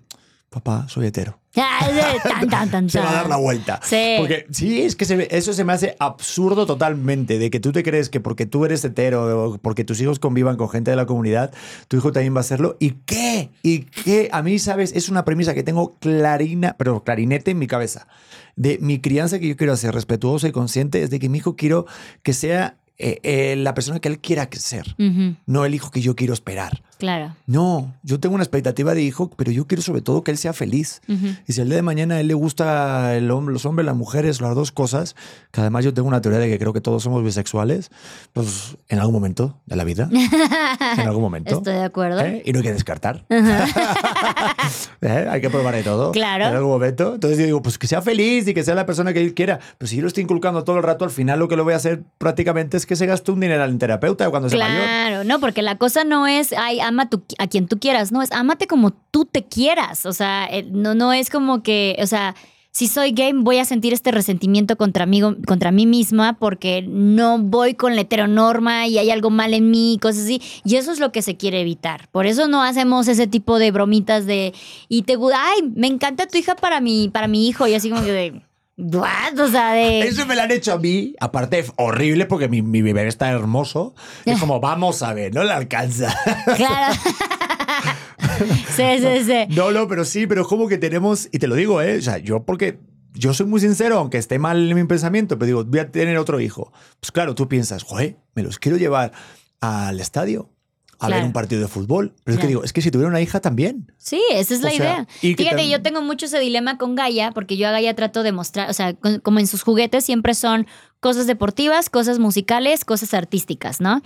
papá, soy hetero. Ay, tan, tan, tan, Se va a dar la vuelta. Sí. Porque sí, es que se eso se me hace absurdo totalmente, de que tú te crees que porque tú eres hetero o porque tus hijos convivan con gente de la comunidad, tu hijo también va a hacerlo. ¿Y qué? ¿Y qué? A mí, ¿sabes? Es una premisa que tengo clarina, pero clarinete en mi cabeza. De mi crianza que yo quiero hacer respetuosa y consciente es de que mi hijo quiero que sea eh, eh, la persona que él quiera que ser, Ujú, no el hijo que yo quiero esperar. Claro. No, yo tengo una expectativa de hijo, pero yo quiero sobre todo que él sea feliz. Ujú. Y si el día de mañana a él le gusta el hom- los hombres, las mujeres, las dos cosas, que además yo tengo una teoría de que creo que todos somos bisexuales, pues en algún momento de la vida, en algún momento. Estoy de acuerdo. ¿eh? Y no hay que descartar. ¿Eh? Hay que probar de todo. Claro. En algún momento. Entonces yo digo, pues que sea feliz y que sea la persona que él quiera. Pero si yo lo estoy inculcando todo el rato, al final lo que lo voy a hacer prácticamente es que se gaste un dinero en terapeuta cuando sea mayor. Claro, no, porque la cosa no es, ay, ama a quien tú quieras, no, es ámate como tú te quieras. O sea, eh, no, no es como que, o sea, si soy gay voy a sentir este resentimiento contra mí, contra mí misma porque no voy con la heteronorma y hay algo mal en mí, cosas así. Y eso es lo que se quiere evitar. Por eso no hacemos ese tipo de bromitas de, y te, ay, me encanta tu hija para mi, para mi hijo. Y así como que de, what? O sea, de... Eso me lo han hecho a mí, aparte horrible porque mi, mi bebé está hermoso. Es como, vamos a ver, no le alcanza. Claro. sí, sí, sí. No, no, pero sí, pero es como que tenemos, y te lo digo, ¿eh? O sea, yo porque yo soy muy sincero, aunque esté mal en mi pensamiento, pero digo, voy a tener otro hijo. Pues claro, tú piensas, joder, me los quiero llevar al estadio a ver un partido de fútbol. Pero es que digo, es que si tuviera una hija también. Sí, esa es O la sea, idea. y Fíjate, yo tengo mucho ese dilema con Gaia, porque yo a Gaia trato de mostrar, o sea, con- como en sus juguetes siempre son cosas deportivas, cosas musicales, cosas artísticas, ¿no?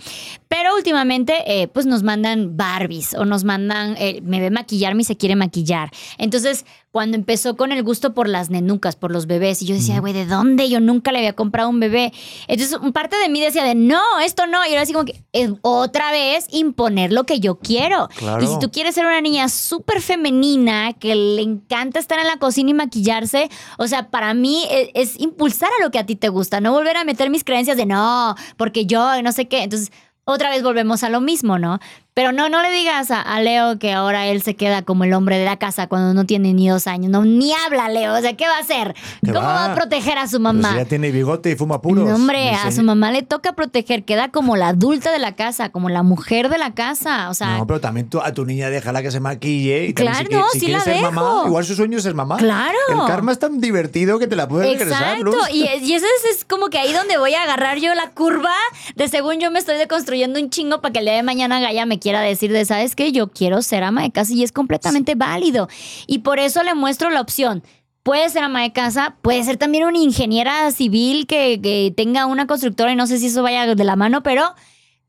Pero últimamente, eh, pues nos mandan Barbies o nos mandan, eh, me ve maquillarme y se quiere maquillar. Entonces, cuando empezó con el gusto por las nenucas, por los bebés, y yo decía, güey, ¿de dónde? Yo nunca le había comprado un bebé. Entonces, parte de mí decía de, no, esto no. Y ahora así como que, eh, otra vez, imponer lo que yo quiero. Claro. Y si tú quieres ser una niña súper femenina, que le encanta estar en la cocina y maquillarse, o sea, para mí e- es, impulsar a lo que a ti te gusta, no volver a meter mis creencias de no, porque yo no sé qué. Entonces, otra vez volvemos a lo mismo, ¿no? Pero no, no le digas a, a Leo que ahora él se queda como el hombre de la casa cuando no tiene ni dos años. No, ni habla, Leo. O sea, ¿qué va a hacer? ¿Qué ¿Cómo va? va? a proteger a su mamá? si ya tiene bigote y fuma puros. No, hombre, a su mamá le toca proteger, queda como la adulta de la casa, como la mujer de la casa. O sea, No, pero también tú, a tu niña déjala que se maquille. Y Claro, si, no, si la ser mamá, igual su sueño es ser mamá. Claro. El karma es tan divertido que te la puedes regresar, Exacto, Luz. y, y eso es, es como que ahí donde voy a agarrar yo la curva de según yo me estoy deconstruyendo un chingo para que el día de mañana Gaia me quiera decir de, ¿sabes qué? Yo quiero ser ama de casa y es completamente válido. Y por eso le muestro la opción. Puede ser ama de casa, puede ser también una ingeniera civil que, que tenga una constructora y no sé si eso vaya de la mano, pero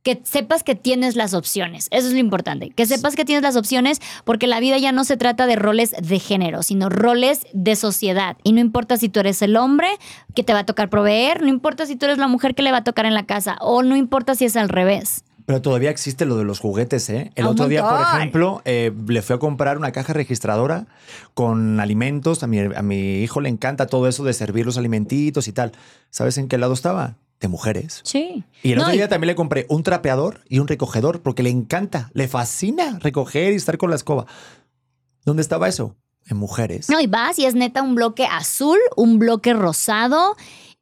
que sepas que tienes las opciones. Eso es lo importante. Que sepas que tienes las opciones porque la vida ya no se trata de roles de género, sino roles de sociedad. Y no importa si tú eres el hombre que te va a tocar proveer, no importa si tú eres la mujer que le va a tocar en la casa, o no importa si es al revés. Pero todavía existe lo de los juguetes, ¿eh? El otro día, por ejemplo, eh, le fui a comprar una caja registradora con alimentos. A mi, a mi hijo le encanta todo eso de servir los alimentitos y tal. ¿Sabes en qué lado estaba? De mujeres. Sí. Y el No, otro y- día también le compré un trapeador y un recogedor porque le encanta, le fascina recoger y estar con la escoba. ¿Dónde estaba eso? En mujeres. No, y vas y es neta un bloque azul, un bloque rosado.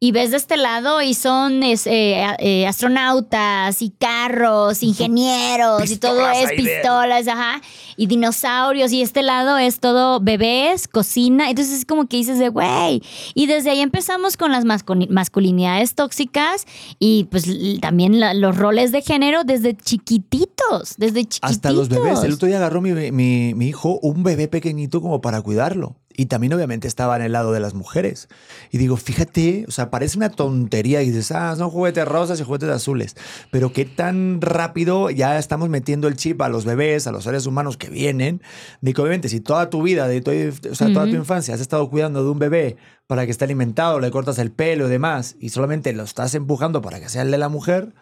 Y ves de este lado y son es, eh, eh, astronautas y carros, ingenieros y todo es de- pistolas, ajá. Y dinosaurios. Y este lado es todo bebés, cocina. Entonces es como que dices de, güey. Y desde ahí empezamos con las masculi- masculinidades tóxicas y pues también la- los roles de género desde chiquititos, desde chiquititos. Hasta los bebés. El otro día agarró mi, mi- mi hijo un bebé pequeñito como para cuidarlo. Y también obviamente estaba en el lado de las mujeres. Y digo, fíjate, o sea, parece una tontería y dices, ah, son juguetes rosas y juguetes azules. Pero qué tan rápido ya estamos metiendo el chip a los bebés, a los seres humanos que vienen, que obviamente si toda tu vida, de tu- o sea, toda tu infancia has estado cuidando de un bebé para que esté alimentado, le cortas el pelo y demás, y solamente lo estás empujando para que sea el de la mujer,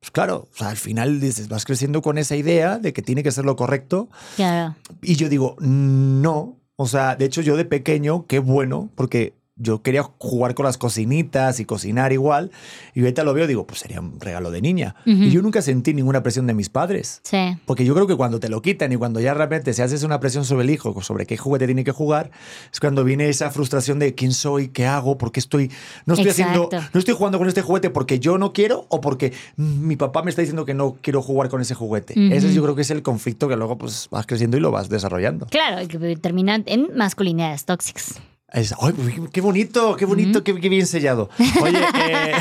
pues claro, o sea, al final dices, vas creciendo con esa idea de que tiene que ser lo correcto Claro. y yo digo, no. O sea, de hecho, yo de pequeño, qué bueno, porque yo quería jugar con las cocinitas y cocinar igual. Y ahorita lo veo, digo, pues sería un regalo de niña. Y yo nunca sentí ninguna presión de mis padres. Sí. Porque yo creo que cuando te lo quitan y cuando ya realmente se haces una presión sobre el hijo, sobre qué juguete tiene que jugar, es cuando viene esa frustración de quién soy, qué hago, por qué estoy, no estoy haciendo, no estoy jugando con este juguete porque yo no quiero o porque mi papá me está diciendo que no quiero jugar con ese juguete. Ujú. Ese yo creo que es el conflicto que luego pues vas creciendo y lo vas desarrollando. Claro, que terminan en masculinidades tóxicas. Es- ay, pues, qué- qué bonito, qué bonito, qué, qué bien sellado. Oye, eh,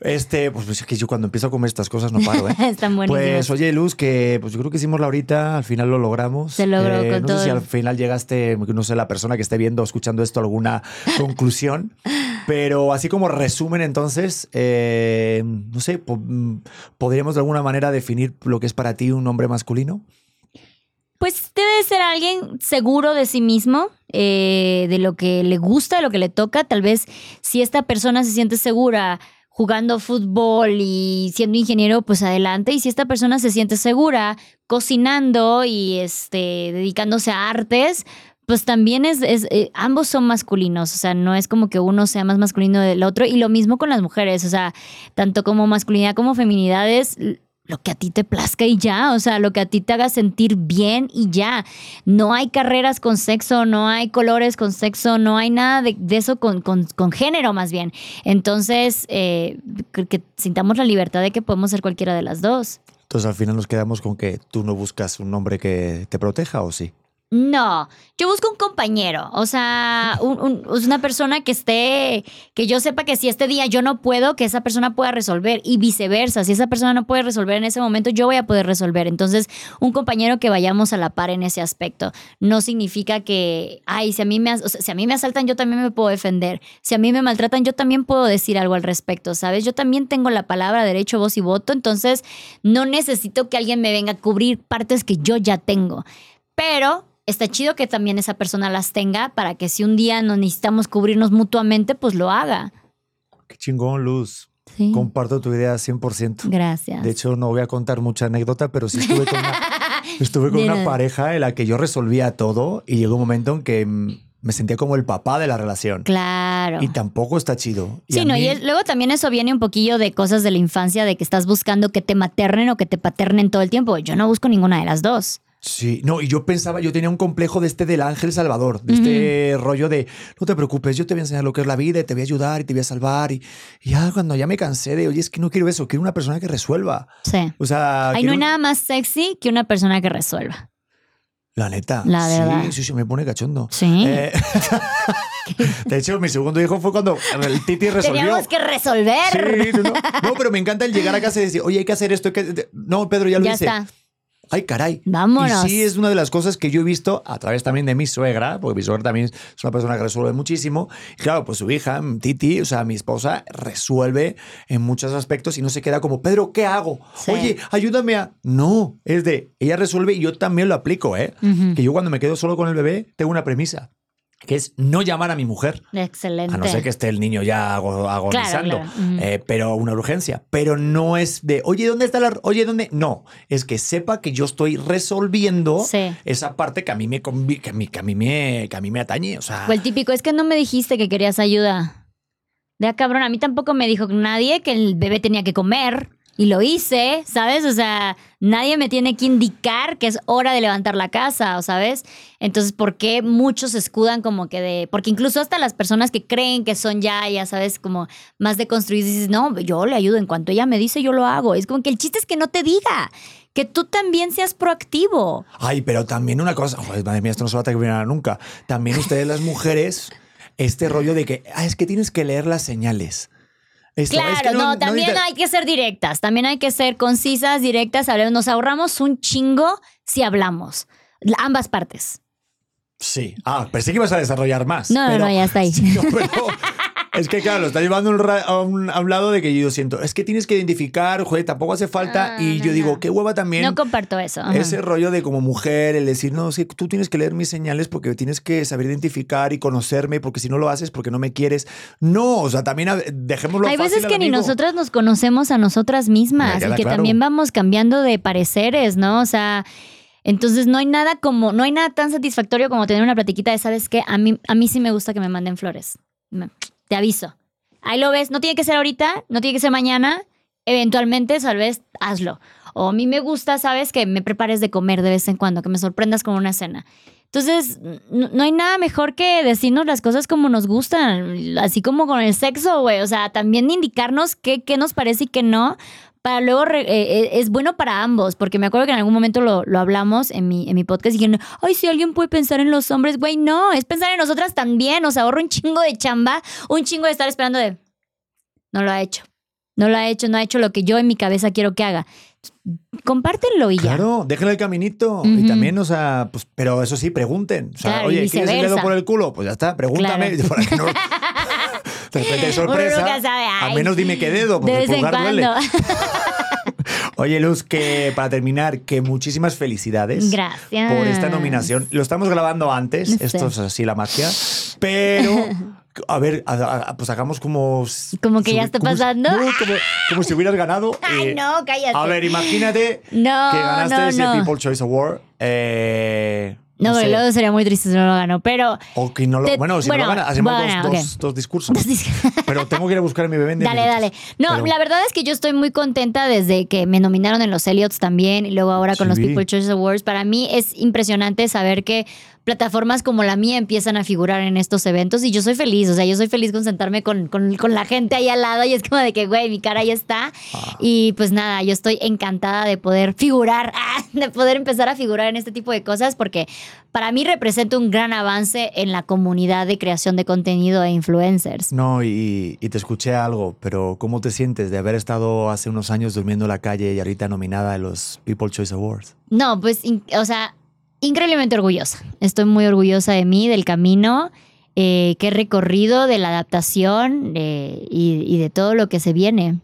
este, pues, es que yo cuando empiezo a comer estas cosas no paro, ¿eh? Están buenísimas. Pues oye, Luz, que pues yo creo que hicimos la horita, al final lo logramos. Se logró Eh, con no todo sé si al final llegaste, no sé, la persona que esté viendo o escuchando esto, alguna conclusión. Pero así como resumen, entonces, eh, no sé, po- mm, ¿podríamos de alguna manera definir lo que es para ti un hombre masculino? Pues debe ser alguien seguro de sí mismo, eh, de lo que le gusta, de lo que le toca. Tal vez si esta persona se siente segura jugando fútbol y siendo ingeniero, pues adelante. Y si esta persona se siente segura cocinando y este, dedicándose a artes, pues también es, eh, ambos son masculinos, o sea, no es como que uno sea más masculino del otro. Y lo mismo con las mujeres, o sea, tanto como masculinidad como feminidad es lo que a ti te plazca y ya, o sea, lo que a ti te haga sentir bien y ya. No hay carreras con sexo, no hay colores con sexo, no hay nada de, eso con, con- género más bien. Entonces, eh, que, que sintamos la libertad de que podemos ser cualquiera de las dos. Entonces al final nos quedamos con que tú no buscas un hombre que te proteja o sí. No, yo busco un compañero, o sea, un- un- es una persona que esté, que yo sepa que si este día yo no puedo, que esa persona pueda resolver y viceversa, si esa persona no puede resolver en ese momento, yo voy a poder resolver. Entonces, un compañero que vayamos a la par en ese aspecto, no significa que, ay, si a mí me, si a mí me asaltan, yo también me puedo defender, si a mí me maltratan, yo también puedo decir algo al respecto, ¿sabes? Yo también tengo la palabra, derecho, voz y voto, entonces no necesito que alguien me venga a cubrir partes que yo ya tengo. Pero está chido que también esa persona las tenga para que si un día nos necesitamos cubrirnos mutuamente, pues lo haga. Qué chingón, Luz. Sí. Comparto tu idea 100%. Gracias. De hecho, no voy a contar mucha anécdota, pero sí estuve con una, estuve con una Dime. pareja en la que yo resolvía todo y llegó un momento en que me sentía como el papá de la relación. claro. Y tampoco está chido. Y Sí, no, mí- y es- luego también eso viene un poquillo de cosas de la infancia, de que estás buscando que te maternen o que te paternen todo el tiempo. Yo no busco ninguna de las dos. Sí, no, y yo pensaba, yo tenía un complejo de este del ángel salvador, de este rollo de, no te preocupes, yo te voy a enseñar lo que es la vida y te voy a ayudar y te voy a salvar. Y, y ya cuando ya me cansé de, oye, es que no quiero eso, quiero una persona que resuelva. Sí. O sea, Ay, no hay nada más sexy que una persona que resuelva. La neta. La verdad. Sí, sí, sí, me pone cachondo. Sí. Eh, de hecho, mi segundo hijo fue cuando el Titi resolvió. Teníamos que resolver. Sí, no, no. No, pero me encanta el llegar a casa y decir, oye, hay que hacer esto. hay que-". No, Pedro, ya lo ya hice. está. Ay, caray. Vámonos. Y sí, es una de las cosas que yo he visto a través también de mi suegra, porque mi suegra también es una persona que resuelve muchísimo. Y claro, pues su hija, Titi, o sea, mi esposa, resuelve en muchos aspectos y no se queda como, Pedro, ¿qué hago? Sí. Oye, ayúdame a. No, es de, ella resuelve y yo también lo aplico, ¿eh? Que yo cuando me quedo solo con el bebé, tengo una premisa, que es no llamar a mi mujer. Excelente. A no ser que esté el niño ya ago- agonizando, claro. Eh, pero una urgencia. Pero no es de, oye, ¿dónde está la... Oye, ¿dónde? No, es que sepa que yo estoy resolviendo Sí. esa parte que a mí me, que a mí, que a mí me, que a mí me atañe. O sea, O el típico, es que no me dijiste que querías ayuda. De ah, cabrón, a mí tampoco me dijo nadie que el bebé tenía que comer. Y lo hice, ¿sabes? O sea, nadie me tiene que indicar que es hora de levantar la casa, ¿o ¿sabes? Entonces, ¿por qué muchos escudan como que de... Porque incluso hasta las personas que creen que son ya, ya sabes, como más de construir, dices, no, yo le ayudo, en cuanto ella me dice, yo lo hago. Es como que el chiste es que no te diga, que tú también seas proactivo. ay, pero también una cosa, madre mía, esto no se va a terminar nunca. También ustedes las mujeres, este rollo de que, ah, es que tienes que leer las señales. Esto, Claro, es que no, también hay que ser directas, también hay que ser concisas, directas, hablemos, nos ahorramos un chingo si hablamos, La- ambas partes. Sí. Ah, pensé que ibas a desarrollar más. No, pero- no, ya está ahí. No, pero es que, claro, lo está llevando a un, a un- a un lado de que yo siento, es que tienes que identificar, joder, tampoco hace falta. Ah, y no, yo digo, no. qué hueva también. No comparto eso. ajá. Ese rollo de como mujer, el decir, no, sí, tú tienes que leer mis señales porque tienes que saber identificar y conocerme, porque si no lo haces, porque no me quieres. No, o sea, también dejémoslo Hay fácil veces que ni nosotras nos conocemos a nosotras mismas y que claro. también vamos cambiando de pareceres, ¿no? O sea, entonces no hay nada como, no hay nada tan satisfactorio como tener una platiquita de, ¿sabes qué? A mí, a mí sí me gusta que me manden flores. Me- Te aviso. Ahí lo ves, no tiene que ser ahorita, no tiene que ser mañana, eventualmente tal vez hazlo. O a mí me gusta, ¿sabes? Que me prepares de comer de vez en cuando, que me sorprendas con una cena. Entonces, no, no hay nada mejor que decirnos las cosas como nos gustan, así como con el sexo, güey. O sea, también indicarnos qué, qué nos parece y qué no, para luego, re- eh, eh, es bueno para ambos, porque me acuerdo que en algún momento lo, lo hablamos en mi, en mi podcast y dijeron, ay, si alguien puede pensar en los hombres, güey, no, es pensar en nosotras también, o sea, ahorro un chingo de chamba, un chingo de estar esperando de, no lo ha hecho, no lo ha hecho, no ha hecho lo que yo en mi cabeza quiero que haga. Compártenlo y ya. Claro, déjenle el caminito. Y también, o sea, pues, pero eso sí, pregunten. O sea, Claro, oye, ¿quieres el dedo por el culo? Pues ya está, pregúntame. Claro. De repente sorpresa. Uno nunca sabe, Al ay. menos dime qué dedo, porque De vez el en pulgar duele. Oye, Luz, que para terminar, que muchísimas felicidades. Gracias. Por esta nominación. Lo estamos grabando antes, esto es así la magia. Pero, a ver, a- a- pues hagamos como. Como que ya está como pasando. como, como si hubieras ganado. Ay, eh, no, cállate. A ver, imagínate No, que ganaste no, ese no. People Choice Award. eh, No, no pero sé, luego sería muy triste si no lo ganó, pero... O que no lo. Te- bueno, si bueno, no lo gana, hacemos bueno, dos, dos- dos discursos. Pero tengo que ir a buscar mi bebé en Dale, minutos. dale. No, Pero- la verdad es que yo estoy muy contenta desde que me nominaron en los Elliots también y luego ahora con Sí, los. People Choice Awards. Para mí es impresionante saber que plataformas como la mía empiezan a figurar en estos eventos y yo soy feliz. O sea, yo soy feliz con sentarme con, con, con la gente ahí al lado y es como de que, güey, mi cara ya está. Ah. Y pues nada, yo estoy encantada de poder figurar, ah, de poder empezar a figurar en este tipo de cosas porque para mí representa un gran avance en la comunidad de creación de contenido e influencers. No, y, y te escuché algo, pero ¿cómo te sientes de haber estado hace unos años durmiendo en la calle y ahorita nominada a los People Choice Awards? No, pues, o sea, increíblemente orgullosa. Estoy muy orgullosa de mí, del camino eh, que he recorrido, de la adaptación eh, y, y de todo lo que se viene.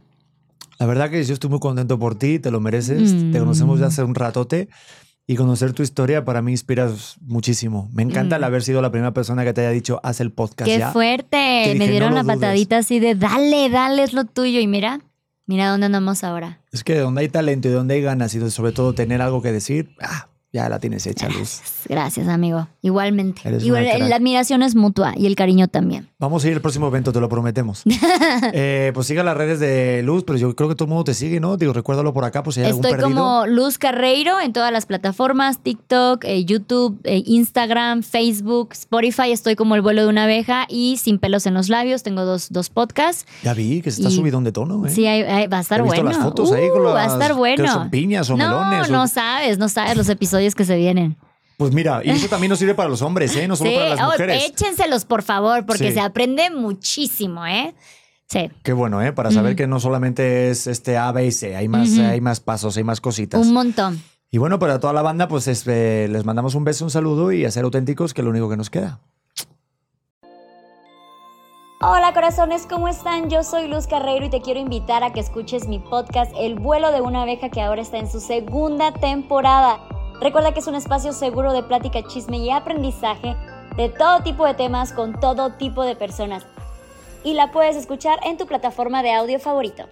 La verdad que yo estoy muy contento por ti, te lo mereces. Mm. Te conocemos ya hace un ratote y conocer tu historia para mí inspiras muchísimo. Me encanta el Mm. haber sido la primera persona que te haya dicho, haz el podcast ¡Qué ya. fuerte! Dije, Me dieron "No la lo dudes". patadita así de dale, dale, es lo tuyo. Y mira, mira dónde andamos ahora. Es que donde hay talento y donde hay ganas y sobre todo tener algo que decir, ah, ya la tienes hecha, Luz. Gracias, amigo. Igualmente. Igual, crack. la admiración es mutua y el cariño también. Vamos a ir al próximo evento, te lo prometemos. Eh, pues siga las redes de Luz, pero yo creo que todo el mundo te sigue, ¿no? Digo, recuérdalo por acá, pues si hay Estoy algún perdido. como Luz Carreiro en todas las plataformas, TikTok, eh, YouTube, eh, Instagram, Facebook, Spotify. Estoy como El vuelo de una abeja y Sin pelos en los labios. Tengo dos, dos podcasts. Ya vi que se está Y- subidón de tono, ¿eh? Sí, hay- hay- va a estar He visto bueno. las fotos ahí con Uh, va a las- estar bueno. son piñas o no, melones o- No sabes, no sabes los episodios que se vienen. Pues mira, y eso también nos sirve para los hombres, ¿eh? No solo sí, para las oh, mujeres. échenselos por favor, porque Sí. se aprende muchísimo, ¿eh? Sí. Qué bueno, ¿eh? Para saber que no solamente es este A, B y C, hay más, hay más pasos, hay más cositas. Un montón. Y bueno, para toda la banda, pues es, eh, les mandamos un beso, un saludo y a ser auténticos, que es lo único que nos queda. Hola corazones, ¿cómo están? Yo soy Luz Carreiro y te quiero invitar a que escuches mi podcast El vuelo de una abeja que ahora está en su segunda temporada. Recuerda que es un espacio seguro de plática, chisme y aprendizaje de todo tipo de temas con todo tipo de personas. Y la puedes escuchar en tu plataforma de audio favorito.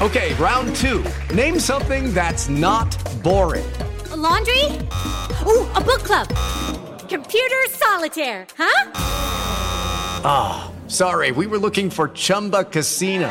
Okay, round two. Name something that's not boring. A laundry? Ooh, a book club. Computer solitaire, huh? Sorry, we were looking for Chumba Casino.